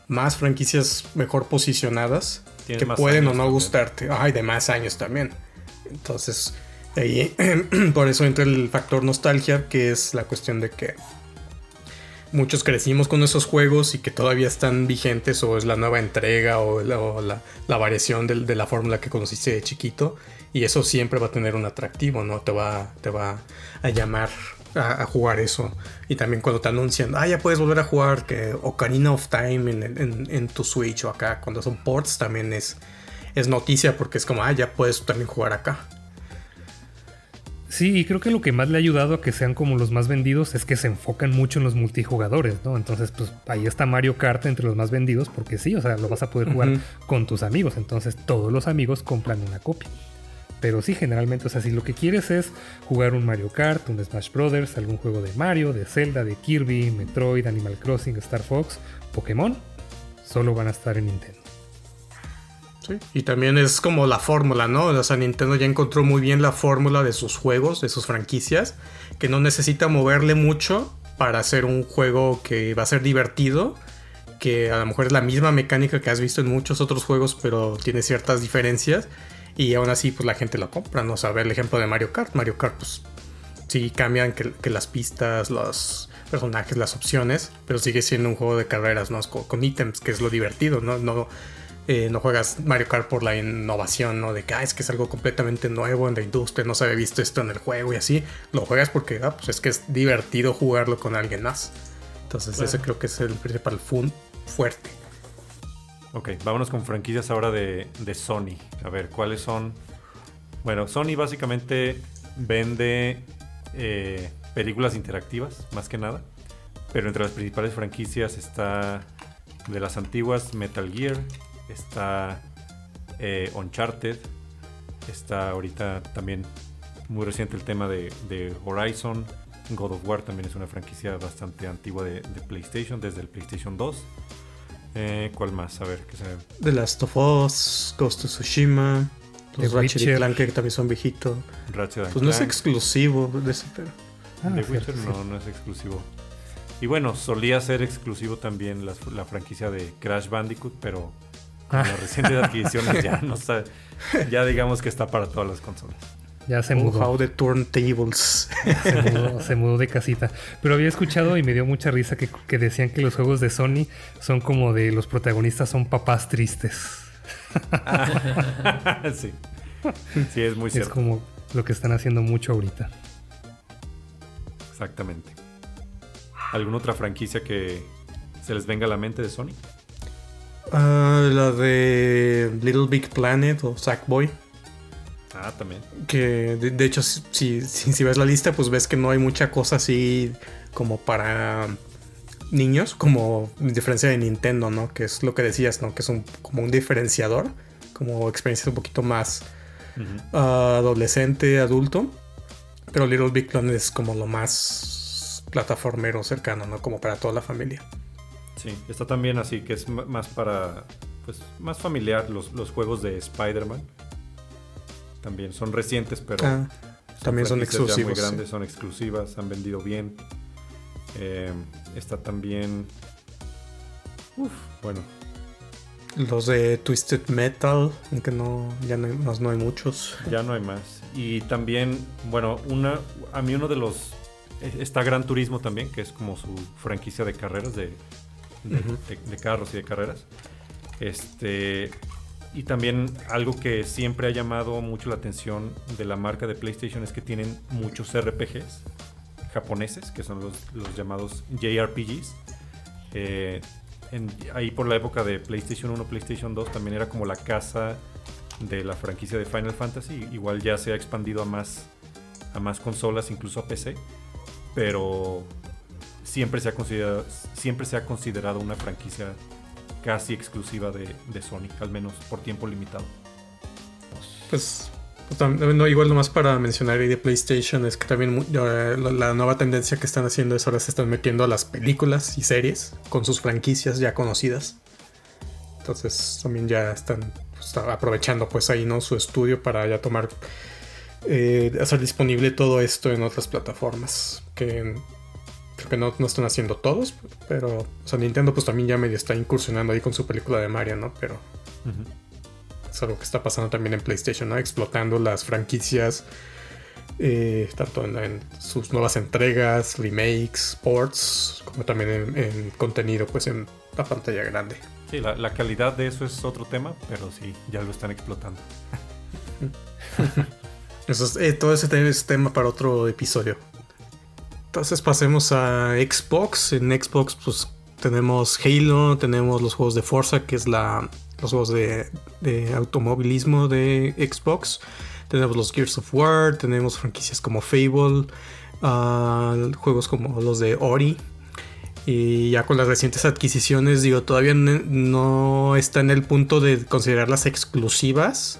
más franquicias mejor posicionadas que pueden o no también. gustarte. Ay, de más años también. Entonces, ahí, (clears throat) por eso entra el factor nostalgia, que es la cuestión de que muchos crecimos con esos juegos y que todavía están vigentes o es la nueva entrega o la, o la- la variación del- de, la fórmula que conociste de chiquito y eso siempre va a tener un atractivo, ¿no? Te va, te va a llamar a, a jugar eso y también cuando te anuncian, ah, ya puedes volver a jugar que Ocarina of Time en, en- en tu Switch o acá, cuando son ports también es, es noticia porque es como, ah, ya puedes también jugar acá. Sí, y creo que lo que más le ha ayudado a que sean como los más vendidos es que se enfocan mucho en los multijugadores, ¿no? Entonces, pues ahí está Mario Kart entre los más vendidos porque sí, o sea, lo vas a poder jugar con tus amigos, entonces todos los amigos compran una copia. Pero sí, generalmente, o sea, si lo que quieres es jugar un Mario Kart, un Smash Brothers, algún juego de Mario, de Zelda, de Kirby, Metroid, Animal Crossing, Star Fox, Pokémon, solo van a estar en Nintendo. Sí, Y también es como la fórmula, ¿no? O sea, Nintendo ya encontró muy bien la fórmula de sus juegos, de sus franquicias, que no necesita moverle mucho para hacer un juego que va a ser divertido, que a lo mejor es la misma mecánica que has visto en muchos otros juegos, pero tiene ciertas diferencias. Y aún así, pues la gente lo compra, ¿no? O sea, ver el ejemplo de Mario Kart. Mario Kart, pues sí cambian que, que las pistas, los personajes, las opciones, pero sigue siendo un juego de carreras, ¿no? Con, con ítems, que es lo divertido, ¿no? No, eh, no juegas Mario Kart por la innovación, ¿no? De que ah, es que es algo completamente nuevo en la industria, no se había visto esto en el juego y así. Lo juegas porque ah, pues es que es divertido jugarlo con alguien más. Entonces, Claro. ese creo que es el principal fun fuerte. Ok, vámonos con franquicias ahora de, de Sony. A ver, ¿cuáles son? Bueno, Sony básicamente vende eh, películas interactivas, más que nada. Pero entre las principales franquicias está de las antiguas Metal Gear, está eh, Uncharted, está ahorita también muy reciente el tema de, de Horizon. God of War también es una franquicia bastante antigua de, de PlayStation, desde el PlayStation 2. Eh, ¿Cuál más? A ver, que se... The Last of Us, Ghost of Tsushima, The los Ratchet y Witcher. Clank que también son viejitos. Ratchet Pues no es exclusivo de ese, pero. Ah, The cierto, Witcher sí. no, no es exclusivo. Y bueno, solía ser exclusivo también la, la franquicia de Crash Bandicoot, pero con las recientes adquisiciones (laughs) ya no está, ya digamos que está para todas las consolas. Ya se Oh, mudó. how the turntables. Se mudó, se mudó de casita. Pero había escuchado y me dio mucha risa que, que decían que los juegos de Sony son como de los protagonistas son papás tristes. (laughs) sí. Sí, es muy Es cierto. como lo que están haciendo mucho ahorita. Exactamente. ¿Alguna otra franquicia que se les venga a la mente de Sony? Ah, la de Little Big Planet o Sackboy. Ah, también. Que de, de hecho, si, si, si ves la lista, pues ves que no hay mucha cosa así como para niños, como en diferencia de Nintendo, ¿no? Que es lo que decías, ¿no? Que es un, como un diferenciador, como experiencia un poquito más ah, adolescente, adulto. Pero Little Big Planet es como lo más plataformero cercano, ¿no? Como para toda la familia. Sí, está también así, que es más para, pues, más familiar los, los juegos de Spider-Man. También son recientes, pero Ah, también son franquicias ya exclusivos. muy sí. grandes, son exclusivas, han vendido bien. Eh, está también... Uf, bueno, Los de Twisted Metal, aunque no, ya no hay, no- no hay muchos. ya no hay más. Y también, bueno, una, a mí uno de los... eh, Está Gran Turismo también, que es como su franquicia de carreras, de, de- de carros y de carreras. Este, y también algo que siempre ha llamado mucho la atención de la marca de PlayStation es que tienen muchos RPGs japoneses, que son los, los llamados JRPGs. Eh, en- ahí por la época de PlayStation 1, PlayStation 2 también era como la casa de la franquicia de Final Fantasy. Igual ya se ha expandido a más, a más consolas, incluso a PC. Pero siempre se ha considerado, siempre se ha considerado una franquicia casi exclusiva de, de Sony, al menos por tiempo limitado. Pues, pues, tam- no, igual nomás para mencionar ahí de PlayStation es que también eh, la, la nueva tendencia que están haciendo es ahora se están metiendo a las películas y series con sus franquicias ya conocidas. Entonces también ya están pues, aprovechando pues ahí no su estudio para ya tomar eh, hacer disponible todo esto en otras plataformas que creo que no, no están haciendo todos, pero o sea, Nintendo pues también ya medio está incursionando ahí con su película de Mario, ¿no? Pero es algo que está pasando también en PlayStation, ¿no? Explotando las franquicias, eh, tanto en, en sus nuevas entregas, remakes, ports, como también en, en contenido, pues en la pantalla grande. Sí, la, la calidad de eso es otro tema, pero sí, ya lo están explotando. (laughs) Eso es- eh, todo ese te- es tema para otro episodio. Entonces pasemos a Xbox. En Xbox, pues tenemos Halo, tenemos los juegos de Forza, que es la, los juegos de, automovilismo de Xbox. Tenemos los Gears of War, tenemos franquicias como Fable, ah, juegos como los de Ori. Y ya con las recientes adquisiciones, digo, todavía no está en el punto de considerarlas exclusivas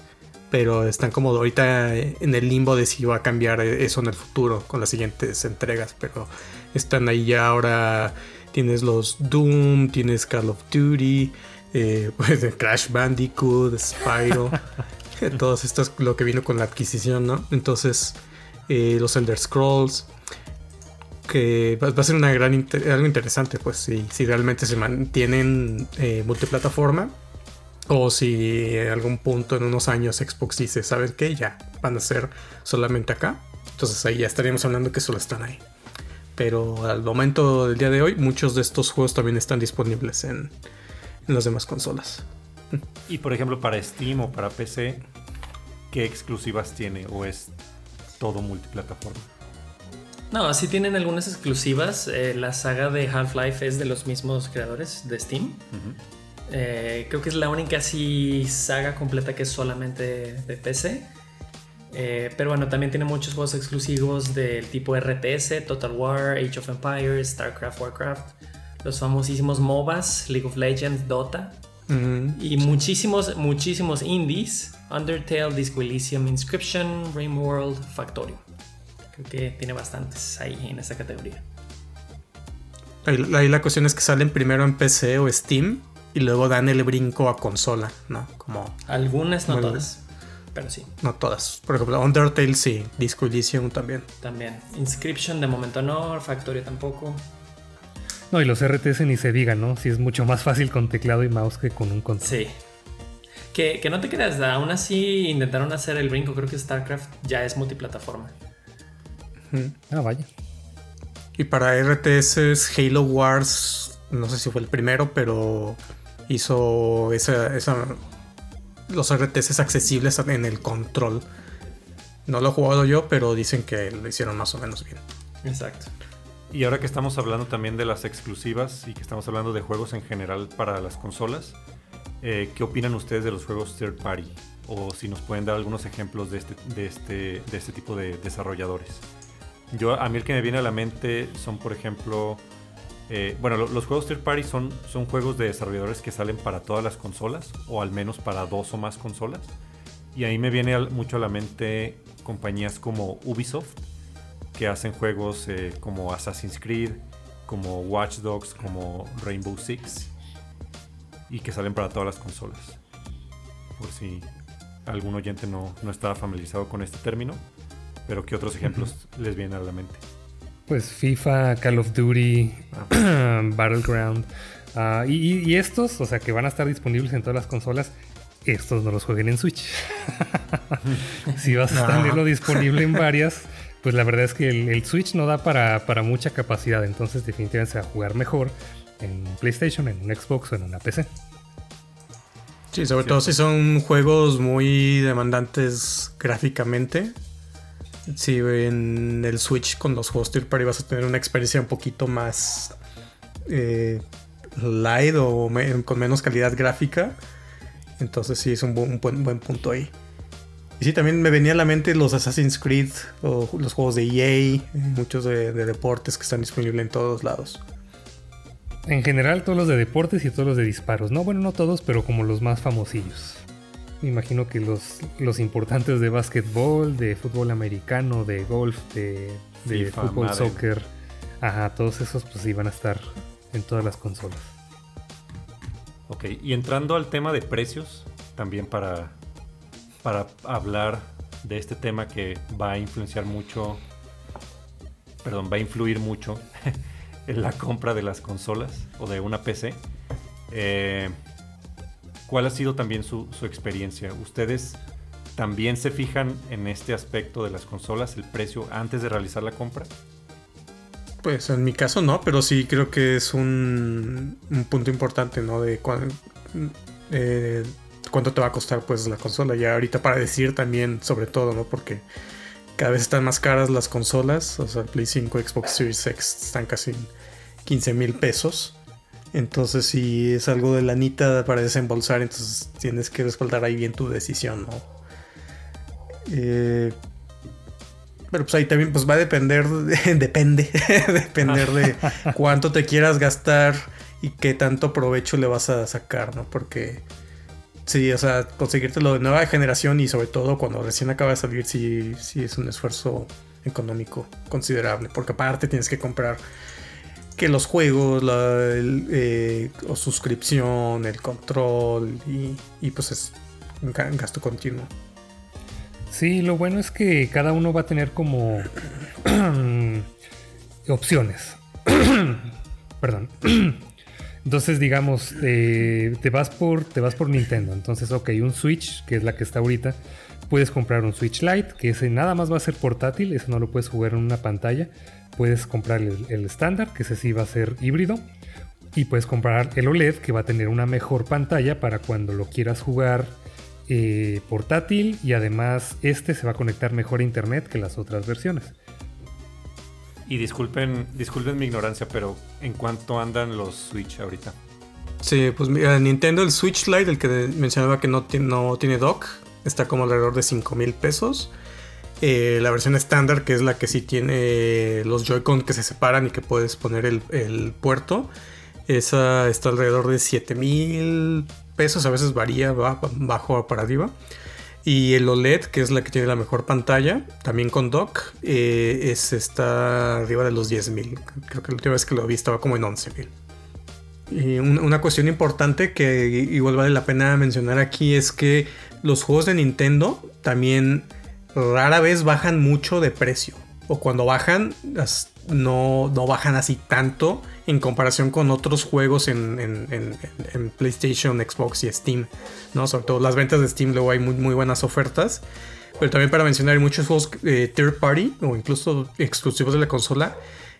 pero están como ahorita en el limbo de si va a cambiar eso en el futuro con las siguientes entregas, pero están ahí ya ahora tienes los Doom, tienes Call of Duty, eh, (laughs) pues Crash Bandicoot, Spyro, (laughs) todos estos lo que vino con la adquisición, ¿no? Entonces eh, los Elder Scrolls que va a ser una gran algo interesante pues si, si realmente se mantienen eh, multiplataforma o si en algún punto en unos años Xbox dice, ¿sabes qué? Ya van a ser solamente acá. Entonces ahí ya estaríamos hablando que solo están ahí. Pero al momento del día de hoy, muchos de estos juegos también están disponibles en, en las demás consolas. Y por ejemplo, para Steam o para PC, ¿qué exclusivas tiene? ¿O es todo multiplataforma? No, sí tienen algunas exclusivas. Eh, la saga de Half-Life es de los mismos creadores de Steam. Ujú. Eh, creo que es la única así saga completa que es solamente de PC. Eh, pero bueno, también tiene muchos juegos exclusivos del tipo RTS, Total War, Age of Empires, StarCraft, Warcraft, los famosísimos MOBAs, League of Legends, Dota y muchísimos, muchísimos indies, Undertale, Disco Elysium, Inscription, Rain World, Factorio. Creo que tiene bastantes ahí en esa categoría. Ahí la cuestión es que salen primero en PC o Steam y luego dan el brinco a consola, ¿no? Como Algunas, no todas, pero sí. no todas. Por ejemplo, Undertale sí, Disco Elysium también. También. Inscription de momento no, Factorio tampoco. No, y los RTS ni se digan, ¿no? Si es mucho más fácil con teclado y mouse que con un control. Sí. Que, que no te creas, aún así intentaron hacer el brinco. Creo que StarCraft ya es multiplataforma. Ah, vaya. Y para RTS, Halo Wars, no sé si fue el primero, pero hizo esa, esa, los RTS accesibles en el control. No lo he jugado yo, pero dicen que lo hicieron más o menos bien. Exacto. Y ahora que estamos hablando también de las exclusivas y que estamos hablando de juegos en general para las consolas, eh, ¿qué opinan ustedes de los juegos third party? O si nos pueden dar algunos ejemplos de este, de este, de este tipo de desarrolladores. Yo, a mí el que me viene a la mente son, por ejemplo, eh, bueno, lo- los juegos third party son, son juegos de desarrolladores que salen para todas las consolas, o al menos para dos o más consolas. Y ahí me viene mucho a la mente compañías como Ubisoft, que hacen juegos eh, como Assassin's Creed, como Watch Dogs, como Rainbow Six, y que salen para todas las consolas. Por si algún oyente no, no estaba familiarizado con este término, pero ¿qué otros ejemplos les vienen a la mente? Pues FIFA, Call of Duty, (clears throat) Battleground. ah, y, estos, o sea, que van a estar disponibles en todas las consolas, estos no los jueguen en Switch. (laughs) si vas a tenerlo disponible en varias, pues la verdad es que el, el Switch no da para, para mucha capacidad. Entonces, definitivamente se va a jugar mejor en un PlayStation, en un Xbox o en una PC. Sí, sobre todo si son juegos muy demandantes gráficamente. Si en el Switch con los juegos third party vas a tener una experiencia un poquito más eh, light o con menos calidad gráfica. Entonces sí es un, bu- un buen, buen punto ahí. Y sí, también me venía a la mente los Assassin's Creed o los juegos de EA, muchos de, de deportes que están disponibles en todos lados. En general, todos los de deportes y todos los de disparos. No, bueno, no todos, pero como los más famosillos. Me imagino que los, los importantes de básquetbol, de fútbol americano, de golf, de, de FIFA, fútbol, Madden. soccer. Ajá, todos esos pues iban a estar en todas las consolas. Ok, y entrando al tema de precios, también para, para hablar de este tema que va a influenciar mucho, perdón, va a influir mucho (laughs) en la compra de las consolas o de una PC. eh, ¿Cuál ha sido también su, experiencia? ¿Ustedes también se fijan en este aspecto de las consolas, el precio antes de realizar la compra? Pues en mi caso no, pero sí creo que es un, un punto importante, ¿no? De eh, cuánto te va a costar pues la consola. Ya ahorita para decir también sobre todo, ¿no? Porque cada vez están más caras las consolas. O sea, el Play 5, Xbox Series X están casi en 15 mil pesos. Entonces si es algo de lanita para desembolsar, entonces tienes que respaldar ahí bien tu decisión, ¿no? Eh, pero pues ahí también pues va a depender, de- (laughs) depende, (laughs) depender de cuánto te quieras gastar y qué tanto provecho le vas a sacar, ¿no? Porque sí, o sea, conseguírtelo de nueva generación y sobre todo cuando recién acaba de salir, sí, sí es un esfuerzo económico considerable, porque aparte tienes que comprar que los juegos, la eh, o suscripción, el control y, y, pues es un ga- un gasto continuo. Sí, lo bueno es que cada uno va a tener como (clears throat) opciones. (clears throat) Perdón. (clears throat) Entonces, digamos, te, vas por, te vas por Nintendo. Entonces, ok, un Switch, que es la que está ahorita. Puedes comprar un Switch Lite, que ese nada más va a ser portátil. Ese no lo puedes jugar en una pantalla. Puedes comprar el estándar, que ese sí va a ser híbrido. Y puedes comprar el OLED, que va a tener una mejor pantalla para cuando lo quieras jugar eh, portátil. Y además, este se va a conectar mejor a internet que las otras versiones. Y disculpen, disculpen mi ignorancia, pero ¿en cuánto andan los Switch ahorita? Sí, pues mira, Nintendo, el Switch Lite, el que mencionaba que no, no tiene dock, está como alrededor de 5 mil pesos. Eh, la versión estándar, que es la que sí tiene los Joy-Con que se separan y que puedes poner el, puerto, esa está alrededor de 7 mil pesos, a veces varía, va bajo para arriba. Y el OLED, que es la que tiene la mejor pantalla, también con dock, eh, es, está arriba de los 10 mil. Creo que la última vez que lo vi estaba como en 11 mil. Y un- una cuestión importante que igual vale la pena mencionar aquí es que los juegos de Nintendo también rara vez bajan mucho de precio. o cuando bajan, no, no bajan así tanto en comparación con otros juegos en, PlayStation, Xbox y Steam. ¿no? Sobre todo las ventas de Steam, luego hay muy, muy buenas ofertas. Pero también para mencionar, hay muchos juegos eh, third party o incluso exclusivos de la consola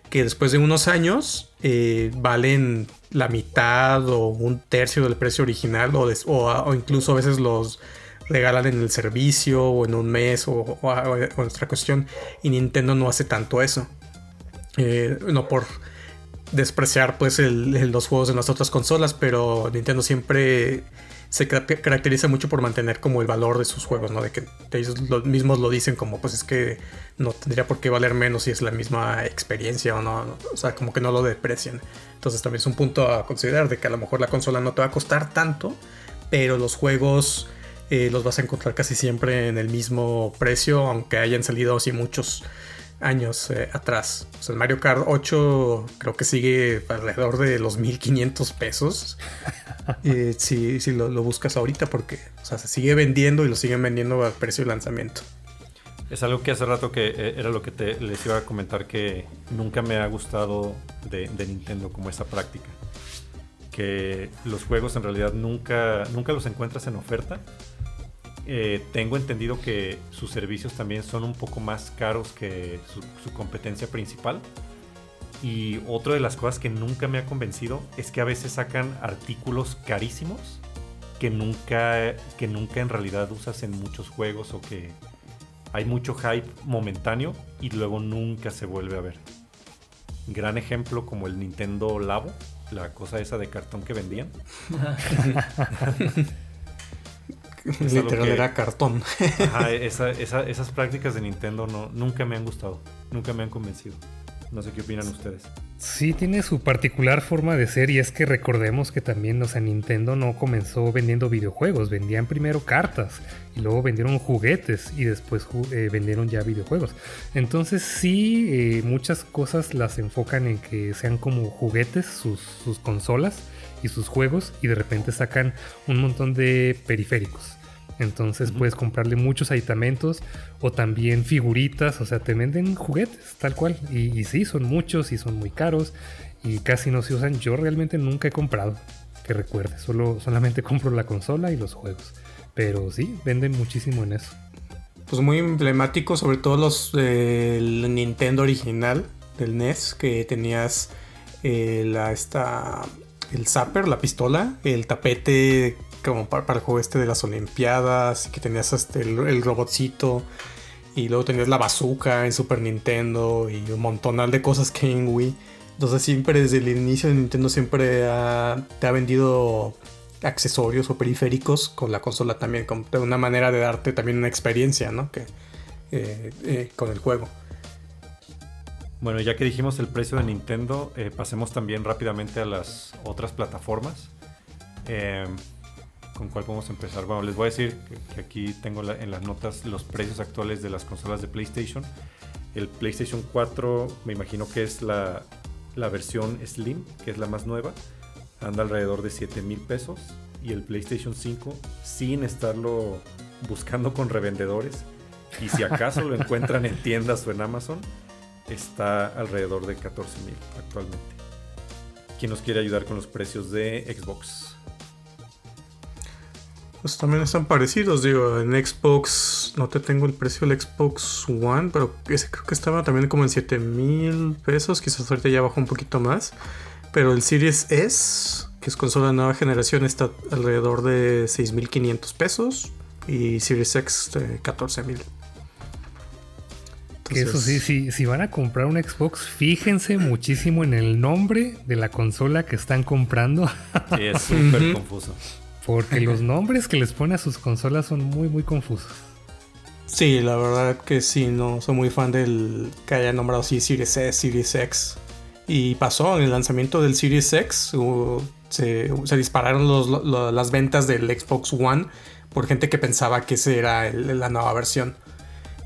que después de unos años eh, valen la mitad o un tercio del precio original o, o, incluso a veces los regalan en el servicio o en un mes o, o, otra cuestión y Nintendo no hace tanto eso. Eh, no por despreciar pues los juegos en las otras consolas, pero Nintendo siempre se caracteriza mucho por mantener como el valor de sus juegos, ¿no? De que ellos mismos lo dicen como pues es que no tendría por qué valer menos si es la misma experiencia o no, o sea, como que no lo deprecian. Entonces también es un punto a considerar de que a lo mejor la consola no te va a costar tanto, pero los juegos eh, los vas a encontrar casi siempre en el mismo precio, aunque hayan salido así muchos años eh, atrás. O sea, el Mario Kart 8 creo que sigue alrededor de los 1500 pesos. (laughs) eh, si, lo, buscas ahorita, porque se sigue vendiendo y lo siguen vendiendo al precio de lanzamiento. Es algo que hace rato que eh, era lo que te, les iba a comentar que nunca me ha gustado de, Nintendo como esa práctica. Que los juegos en realidad nunca, nunca los encuentras en oferta eh, tengo entendido que sus servicios también son un poco más caros que su, competencia principal. Y otra de las cosas que nunca me ha convencido es que a veces sacan artículos carísimos que nunca, que nunca en realidad usas en muchos juegos o que hay mucho hype momentáneo y luego nunca se vuelve a ver. Gran ejemplo como el Nintendo Labo, la cosa esa de cartón que vendían. (laughs) (laughs) Literal era cartón. (laughs) esas prácticas de Nintendo no, nunca me han gustado, nunca me han convencido. No sé qué opinan ustedes. Sí, tiene su particular forma de ser y es que recordemos que también, o sea, Nintendo no comenzó vendiendo videojuegos, vendían primero cartas y luego vendieron juguetes y después eh, vendieron ya videojuegos. Entonces sí, eh, muchas cosas las enfocan en que sean como juguetes sus, sus consolas y sus juegos y de repente sacan un montón de periféricos. Entonces puedes comprarle muchos aditamentos o también figuritas, o sea, te venden juguetes tal cual. Y, sí, son muchos y son muy caros y casi no se usan. Yo realmente nunca he comprado, que recuerde, solo, solamente (laughs) compro la consola y los juegos. Pero sí, venden muchísimo en eso. Pues muy emblemático, sobre todo los del Nintendo original, del NES, que tenías eh, la, esta el zapper, la pistola, el tapete como para, el juego este de las Olimpiadas, que tenías este, el, robotcito, y luego tenías la bazooka en Super Nintendo y un montonal de cosas que hay en Wii. Entonces siempre desde el inicio de Nintendo siempre te ha vendido accesorios o periféricos con la consola también, como una manera de darte también una experiencia, ¿no? Que, eh, eh, con el juego. Bueno, ya que dijimos el precio de Nintendo, eh, pasemos también rápidamente a las otras plataformas. Eh, ¿Con cuál podemos empezar? Bueno, les voy a decir que, aquí tengo en las notas los precios actuales de las consolas de PlayStation. El PlayStation 4 me imagino que es la, la versión Slim, que es la más nueva. Anda alrededor de 7 mil pesos. Y el PlayStation 5, sin estarlo buscando con revendedores, y si acaso lo (laughs) encuentran en tiendas o en Amazon, está alrededor de 14 mil actualmente. ¿Quién nos quiere ayudar con los precios de Xbox? Pues también están parecidos, digo, en Xbox no te tengo el precio del Xbox One, pero ese creo que estaba también como en 7 mil pesos, quizás ahorita ya bajó un poquito más. Pero el Series S, que es consola de nueva generación, está alrededor de 6.500 pesos y Series X 14 mil eso sí, si van a comprar un Xbox, fíjense muchísimo en el nombre de la consola que están comprando. Sí, es (laughs) súper confuso. Porque los nombres que les pone a sus consolas son muy, muy confusos. Sí, la verdad que sí, no soy muy fan del que haya nombrado así Series S, Series X. Y pasó en el lanzamiento del Series X, se, dispararon las ventas del Xbox One por gente que pensaba que esa era la nueva versión.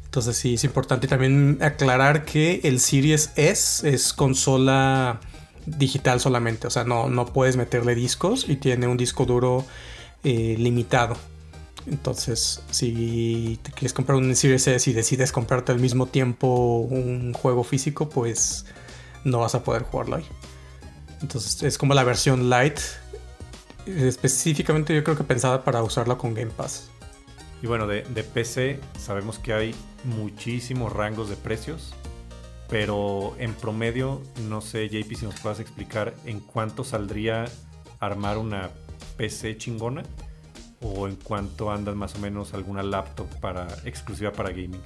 Entonces sí, es importante también aclarar que el Series S es consola digital solamente, o sea, no, no puedes meterle discos y tiene un disco duro eh, limitado. Entonces, si te quieres comprar un Series S y decides comprarte al mismo tiempo un juego físico, pues no vas a poder jugarlo ahí. Entonces, es como la versión light, específicamente yo creo que pensada para usarla con Game Pass. Y bueno, de, de PC sabemos que hay muchísimos rangos de precios, pero en promedio, no sé, JP, si nos puedas explicar en cuánto saldría armar una PC chingona o en cuánto andas más o menos alguna laptop para exclusiva para gaming.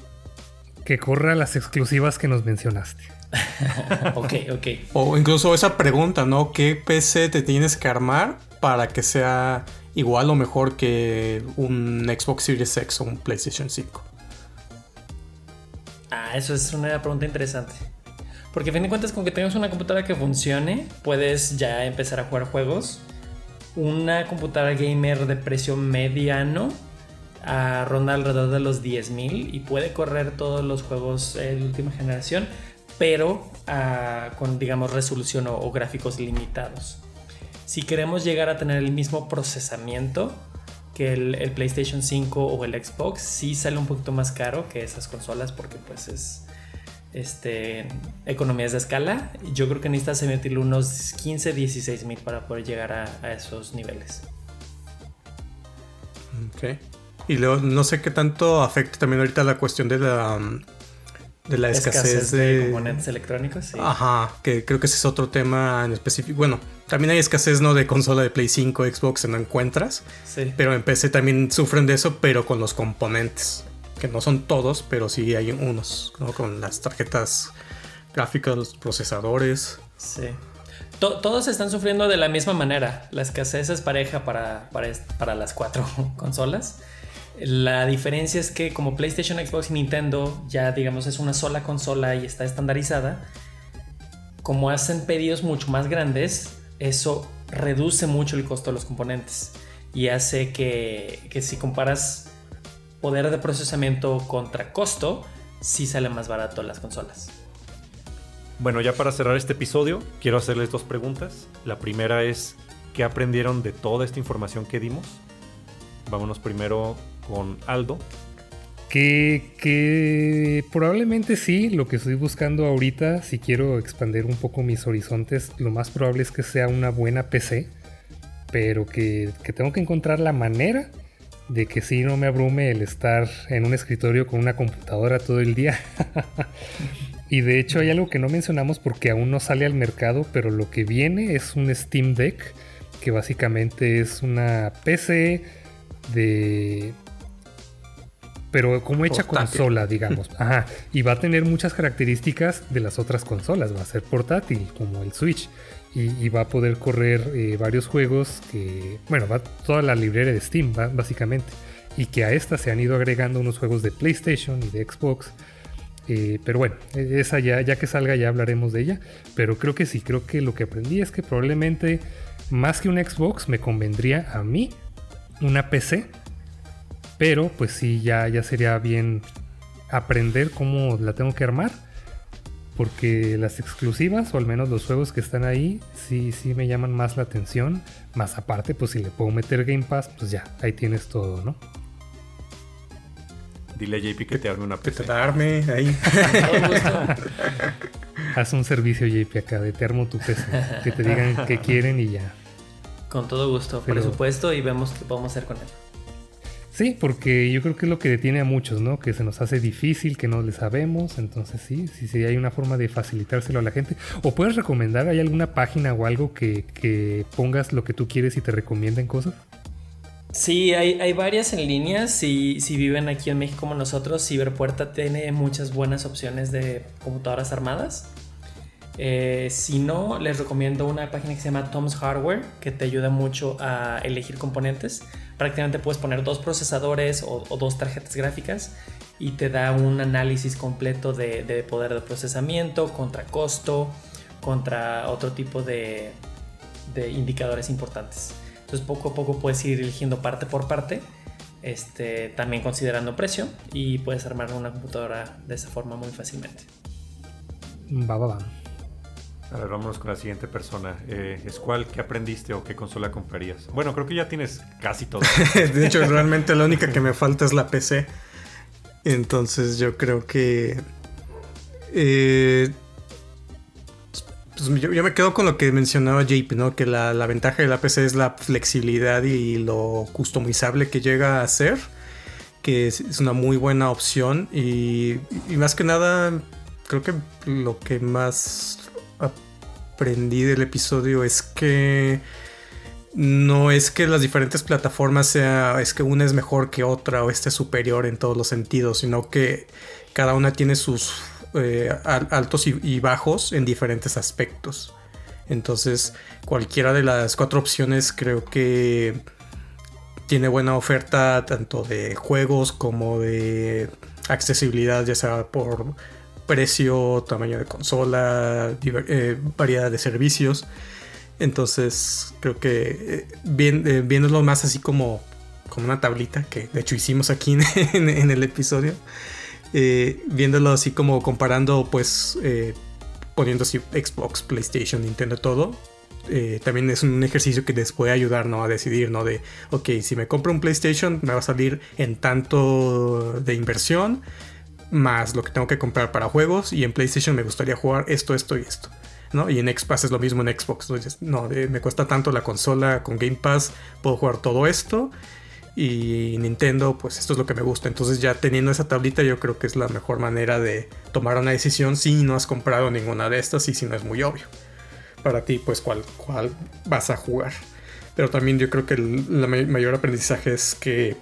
Que corra las exclusivas que nos mencionaste. (laughs) ok, ok. O incluso esa pregunta, ¿no? ¿Qué PC te tienes que armar para que sea igual o mejor que un Xbox Series X o un PlayStation 5? Ah, eso es una pregunta interesante. Porque a fin de cuentas, con que tengas una computadora que funcione, puedes ya empezar a jugar juegos una computadora gamer de precio mediano a ronda alrededor de los 10.000 y puede correr todos los juegos de última generación, pero ah, con digamos resolución o, gráficos limitados. Si queremos llegar a tener el mismo procesamiento que el, PlayStation 5 o el Xbox, sí sale un poquito más caro que esas consolas porque pues es este, economías de escala, yo creo que necesitas emitirle unos 15, 16 mil para poder llegar a, esos niveles. Ok. Y luego no sé qué tanto afecta también ahorita la cuestión de la, de la escasez, de... componentes electrónicos. Ajá, que creo que ese es otro tema en específico. Bueno, también hay escasez no de consola de Play 5, Xbox, no encuentras. Sí. Pero en PC también sufren de eso, pero con los componentes que no son todos, pero sí hay unos, con las tarjetas gráficas, los procesadores. Sí. todos están sufriendo de la misma manera. La escasez es pareja para, para, las cuatro (laughs) consolas. La diferencia es que como PlayStation, Xbox y Nintendo ya digamos es una sola consola y está estandarizada, como hacen pedidos mucho más grandes, eso reduce mucho el costo de los componentes y hace que, que si comparas poder de procesamiento contra costo, sí sale más barato las consolas. Bueno, ya para cerrar este episodio, quiero hacerles dos preguntas. La primera es, ¿qué aprendieron de toda esta información que dimos? Vámonos primero con Aldo. Que, probablemente sí, lo que estoy buscando ahorita, si quiero expandir un poco mis horizontes, lo más probable es que sea una buena PC, pero que, que tengo que encontrar la manera de que sí no me abrume el estar en un escritorio con una computadora todo el día. (laughs) y de hecho hay algo que no mencionamos porque aún no sale al mercado, pero lo que viene es un Steam Deck, que básicamente es una PC de... Pero como hecha consola, (laughs) digamos. Ajá. Y va a tener muchas características de las otras consolas. Va a ser portátil, como el Switch y, va a poder correr eh, varios juegos que, bueno, va toda la librería de Steam, básicamente. Y que a esta se han ido agregando unos juegos de PlayStation y de Xbox. Eh, pero bueno, e, esa ya, ya que salga ya hablaremos de ella. Pero creo que sí, creo que lo que aprendí es que probablemente más que un Xbox me convendría a mí una PC. Pero pues sí, ya, ya sería bien aprender cómo la tengo que armar porque las exclusivas, o al menos los juegos que están ahí, sí, sí me llaman más la atención. Más aparte, pues si le puedo meter Game Pass, pues ya, ahí tienes todo, ¿no? Dile a JP que te arme una PC. Que te arme ahí. (laughs) Haz un servicio, JP, acá de te armo tu PC. Que te digan qué quieren y ya. Con todo gusto. Presupuesto y vemos qué podemos hacer con él. Sí, porque yo creo que es lo que detiene a muchos, ¿no? Que se nos hace difícil, que no le sabemos. Entonces sí, sí, sí, hay una forma de facilitárselo a la gente. O puedes recomendar, ¿hay alguna página o algo que, pongas lo que tú quieres y te recomienden cosas? Sí, hay, varias en línea. Si, si viven aquí en México como nosotros, Ciberpuerta tiene muchas buenas opciones de computadoras armadas. Eh, si no, les recomiendo una página que se llama Tom's Hardware, que te ayuda mucho a elegir componentes prácticamente puedes poner dos procesadores o, dos tarjetas gráficas y te da un análisis completo de, poder de procesamiento, contra costo, contra otro tipo de, indicadores importantes. Entonces poco a poco puedes ir eligiendo parte por parte, este, también considerando precio y puedes armar una computadora de esa forma muy fácilmente. Va, va, va. A ver, vámonos con la siguiente persona. Eh, ¿Cuál ¿qué aprendiste o qué consola comprarías? Bueno, creo que ya tienes casi todo. (laughs) de hecho, realmente la única que me falta es la PC. Entonces yo creo que... Eh, pues yo, me quedo con lo que mencionaba JP, ¿no? Que la, ventaja de la PC es la flexibilidad y lo customizable que llega a ser. Que es, una muy buena opción. Y, más que nada, creo que lo que más aprendí del episodio es que no es que las diferentes plataformas sea, es que una es mejor que otra o esté superior en todos los sentidos, sino que cada una tiene sus eh, altos y, bajos en diferentes aspectos. Entonces, cualquiera de las cuatro opciones creo que tiene buena oferta tanto de juegos como de accesibilidad, ya sea por precio, tamaño de consola, eh, variedad de servicios. Entonces, creo que eh, eh, viéndolo más así como, como una tablita, que de hecho hicimos aquí en, (laughs) el episodio, eh, viéndolo así como comparando, pues, poniendo así Xbox, PlayStation, Nintendo, todo, también es un ejercicio que les puede ayudar ¿no? a decidir, ¿no? De, ok, si me compro un PlayStation, me va a salir en tanto de inversión, más lo que tengo que comprar para juegos, y en PlayStation me gustaría jugar esto, esto y esto. Y en Xbox es lo mismo en Xbox. no, me cuesta tanto la consola con Game Pass, puedo jugar todo esto. Y Nintendo, pues esto es lo que me gusta. Entonces ya teniendo esa tablita yo creo que es la mejor manera de tomar una decisión si no has comprado ninguna de estas y si no es muy obvio. Para ti, pues cuál, cuál vas a jugar. Pero también yo creo que el mayor aprendizaje es que,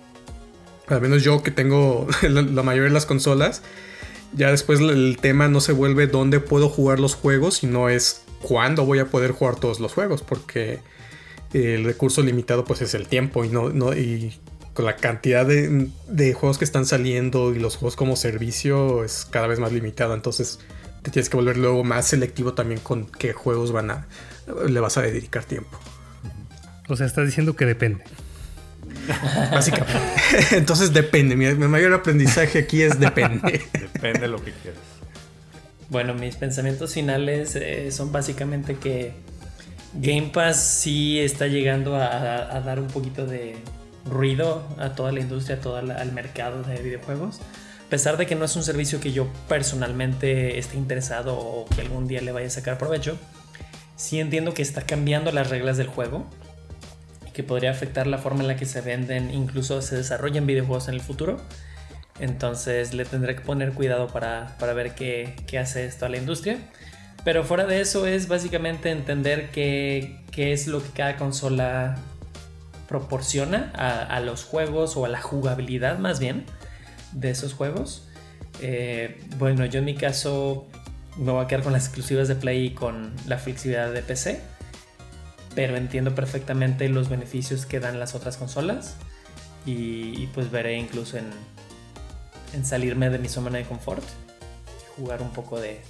al menos yo que tengo (laughs) la mayoría de las consolas, ya después el tema no se vuelve dónde puedo jugar los juegos, sino es cuándo voy a poder jugar todos los juegos, porque el recurso limitado pues es el tiempo y no, y con la cantidad de, juegos que están saliendo y los juegos como servicio es cada vez más limitado, entonces te tienes que volver luego más selectivo también con qué juegos van a le vas a dedicar tiempo. O sea, estás diciendo que depende. (laughs) Básicamente. (laughs) Entonces depende. Mi, mayor aprendizaje aquí es depende. (laughs) depende de lo que quieras. Bueno, mis pensamientos finales eh, son básicamente que Game Pass sí está llegando a, dar un poquito de ruido a toda la industria, a todo al mercado de videojuegos. A pesar de que no es un servicio que yo personalmente esté interesado o que algún día le vaya a sacar provecho, sí entiendo que está cambiando las reglas del juego que podría afectar la forma en la que se venden, incluso se desarrollan videojuegos en el futuro. Entonces le tendré que poner cuidado para, ver qué, hace esto a la industria. Pero fuera de eso es básicamente entender qué, es lo que cada consola proporciona a, los juegos o a la jugabilidad más bien de esos juegos. Eh, bueno, yo en mi caso me voy a quedar con las exclusivas de Play y con la flexibilidad de PC pero entiendo perfectamente los beneficios que dan las otras consolas y, pues veré incluso en, en, salirme de mi zona de confort y jugar un poco de,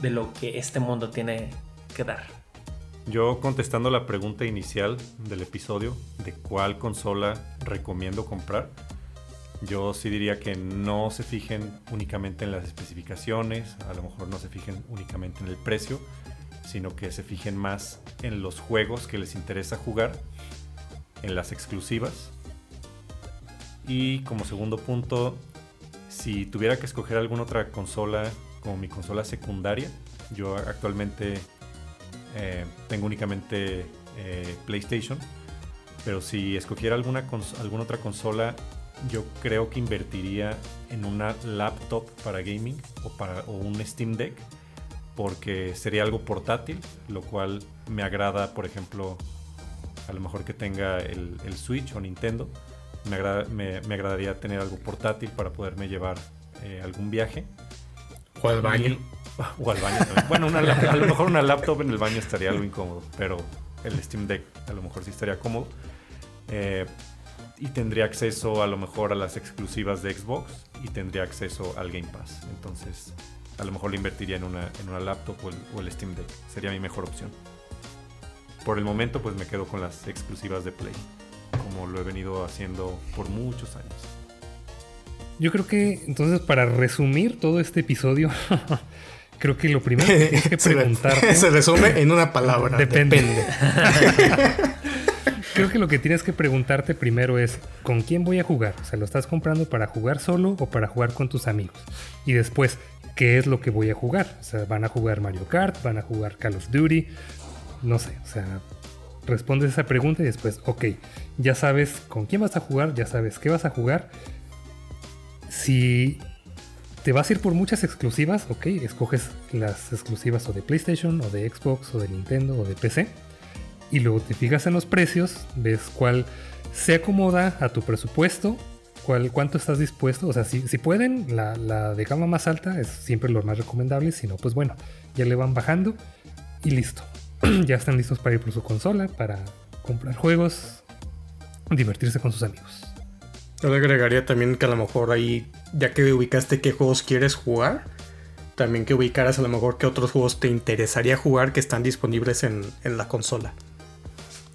de lo que este mundo tiene que dar. Yo contestando la pregunta inicial del episodio de cuál consola recomiendo comprar, yo sí diría que no se fijen únicamente en las especificaciones, a lo mejor no se fijen únicamente en el precio, sino que se fijen más en los juegos que les interesa jugar, en las exclusivas. Y como segundo punto, si tuviera que escoger alguna otra consola como mi consola secundaria, yo actualmente eh, tengo únicamente eh, PlayStation, pero si escogiera alguna, alguna otra consola, yo creo que invertiría en una laptop para gaming o, para, o un Steam Deck porque sería algo portátil, lo cual me agrada, por ejemplo, a lo mejor que tenga el, Switch o Nintendo. Me, me, agradaría tener algo portátil para poderme llevar eh, algún viaje. O al baño. (laughs) o al baño también. Bueno, a lo mejor una laptop en el baño estaría algo incómodo, pero el Steam Deck a lo mejor sí estaría cómodo. Eh, y tendría acceso a lo mejor a las exclusivas de Xbox y tendría acceso al Game Pass. Entonces, a lo mejor lo invertiría en una, en una laptop o el, Steam Deck. Sería mi mejor opción. Por el momento, pues me quedo con las exclusivas de Play, como lo he venido haciendo por muchos años. Yo creo que, entonces, para resumir todo este episodio, (laughs) creo que lo primero que tienes que (laughs) preguntarte... (laughs) se, resume en una palabra. Depende. creo que lo que tienes que preguntarte primero es ¿con quién voy a jugar? O sea, ¿lo estás comprando para jugar solo o para jugar con tus amigos? Y después, ¿qué es lo que voy a jugar? O sea, ¿van a jugar Mario Kart? ¿Van a jugar Call of Duty? No sé, o sea, respondes esa pregunta y después, ok, ya sabes con quién vas a jugar, ya sabes qué vas a jugar. Si te vas a ir por muchas exclusivas, ok, escoges las exclusivas o de PlayStation, o de Xbox, o de Nintendo, o de PC. Y luego te fijas en los precios, ves cuál se acomoda a tu presupuesto, cuál, cuánto estás dispuesto. O sea, si, pueden, la, la, de gama más alta es siempre lo más recomendable. Si no, pues bueno, ya le van bajando y listo. (clears throat) ya están listos para ir por su consola, para comprar juegos, divertirse con sus amigos. Yo le agregaría también que a lo mejor ahí, ya que ubicaste qué juegos quieres jugar, también que ubicaras a lo mejor qué otros juegos te interesaría jugar que están disponibles en, la consola.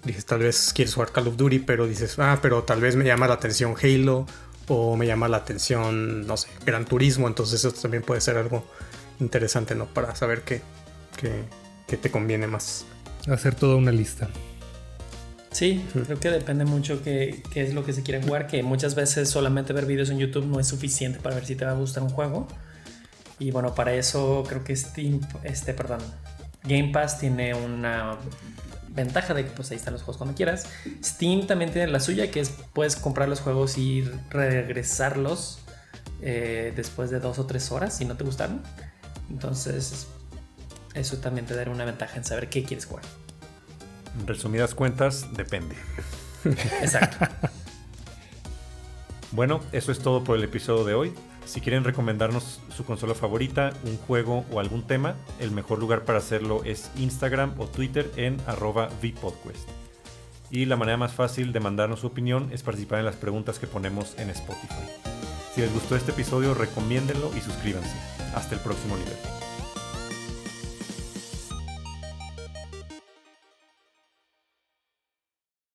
Dices, tal vez quieres jugar Call of Duty, pero dices, ah, pero tal vez me llama la atención Halo o me llama la atención, no sé, Gran Turismo, entonces eso también puede ser algo interesante, ¿no? Para saber qué, qué, ¿Qué te conviene más? Hacer toda una lista. Sí, creo que depende mucho qué, qué, es lo que se quiere jugar, que muchas veces solamente ver vídeos en YouTube no es suficiente para ver si te va a gustar un juego. Y bueno, para eso creo que Steam, este, perdón, Game Pass tiene una ventaja de que pues ahí están los juegos cuando quieras. Steam también tiene la suya, que es puedes comprar los juegos y regresarlos eh, después de dos o tres horas si no te gustaron. Entonces eso también te dará una ventaja en saber qué quieres jugar. En resumidas cuentas, depende. Exacto. (laughs) bueno, eso es todo por el episodio de hoy. Si quieren recomendarnos su consola favorita, un juego o algún tema, el mejor lugar para hacerlo es Instagram o Twitter en arroba VPodquest. Y la manera más fácil de mandarnos su opinión es participar en las preguntas que ponemos en Spotify. Si les gustó este episodio, recomiéndenlo y suscríbanse. Hasta el próximo nivel.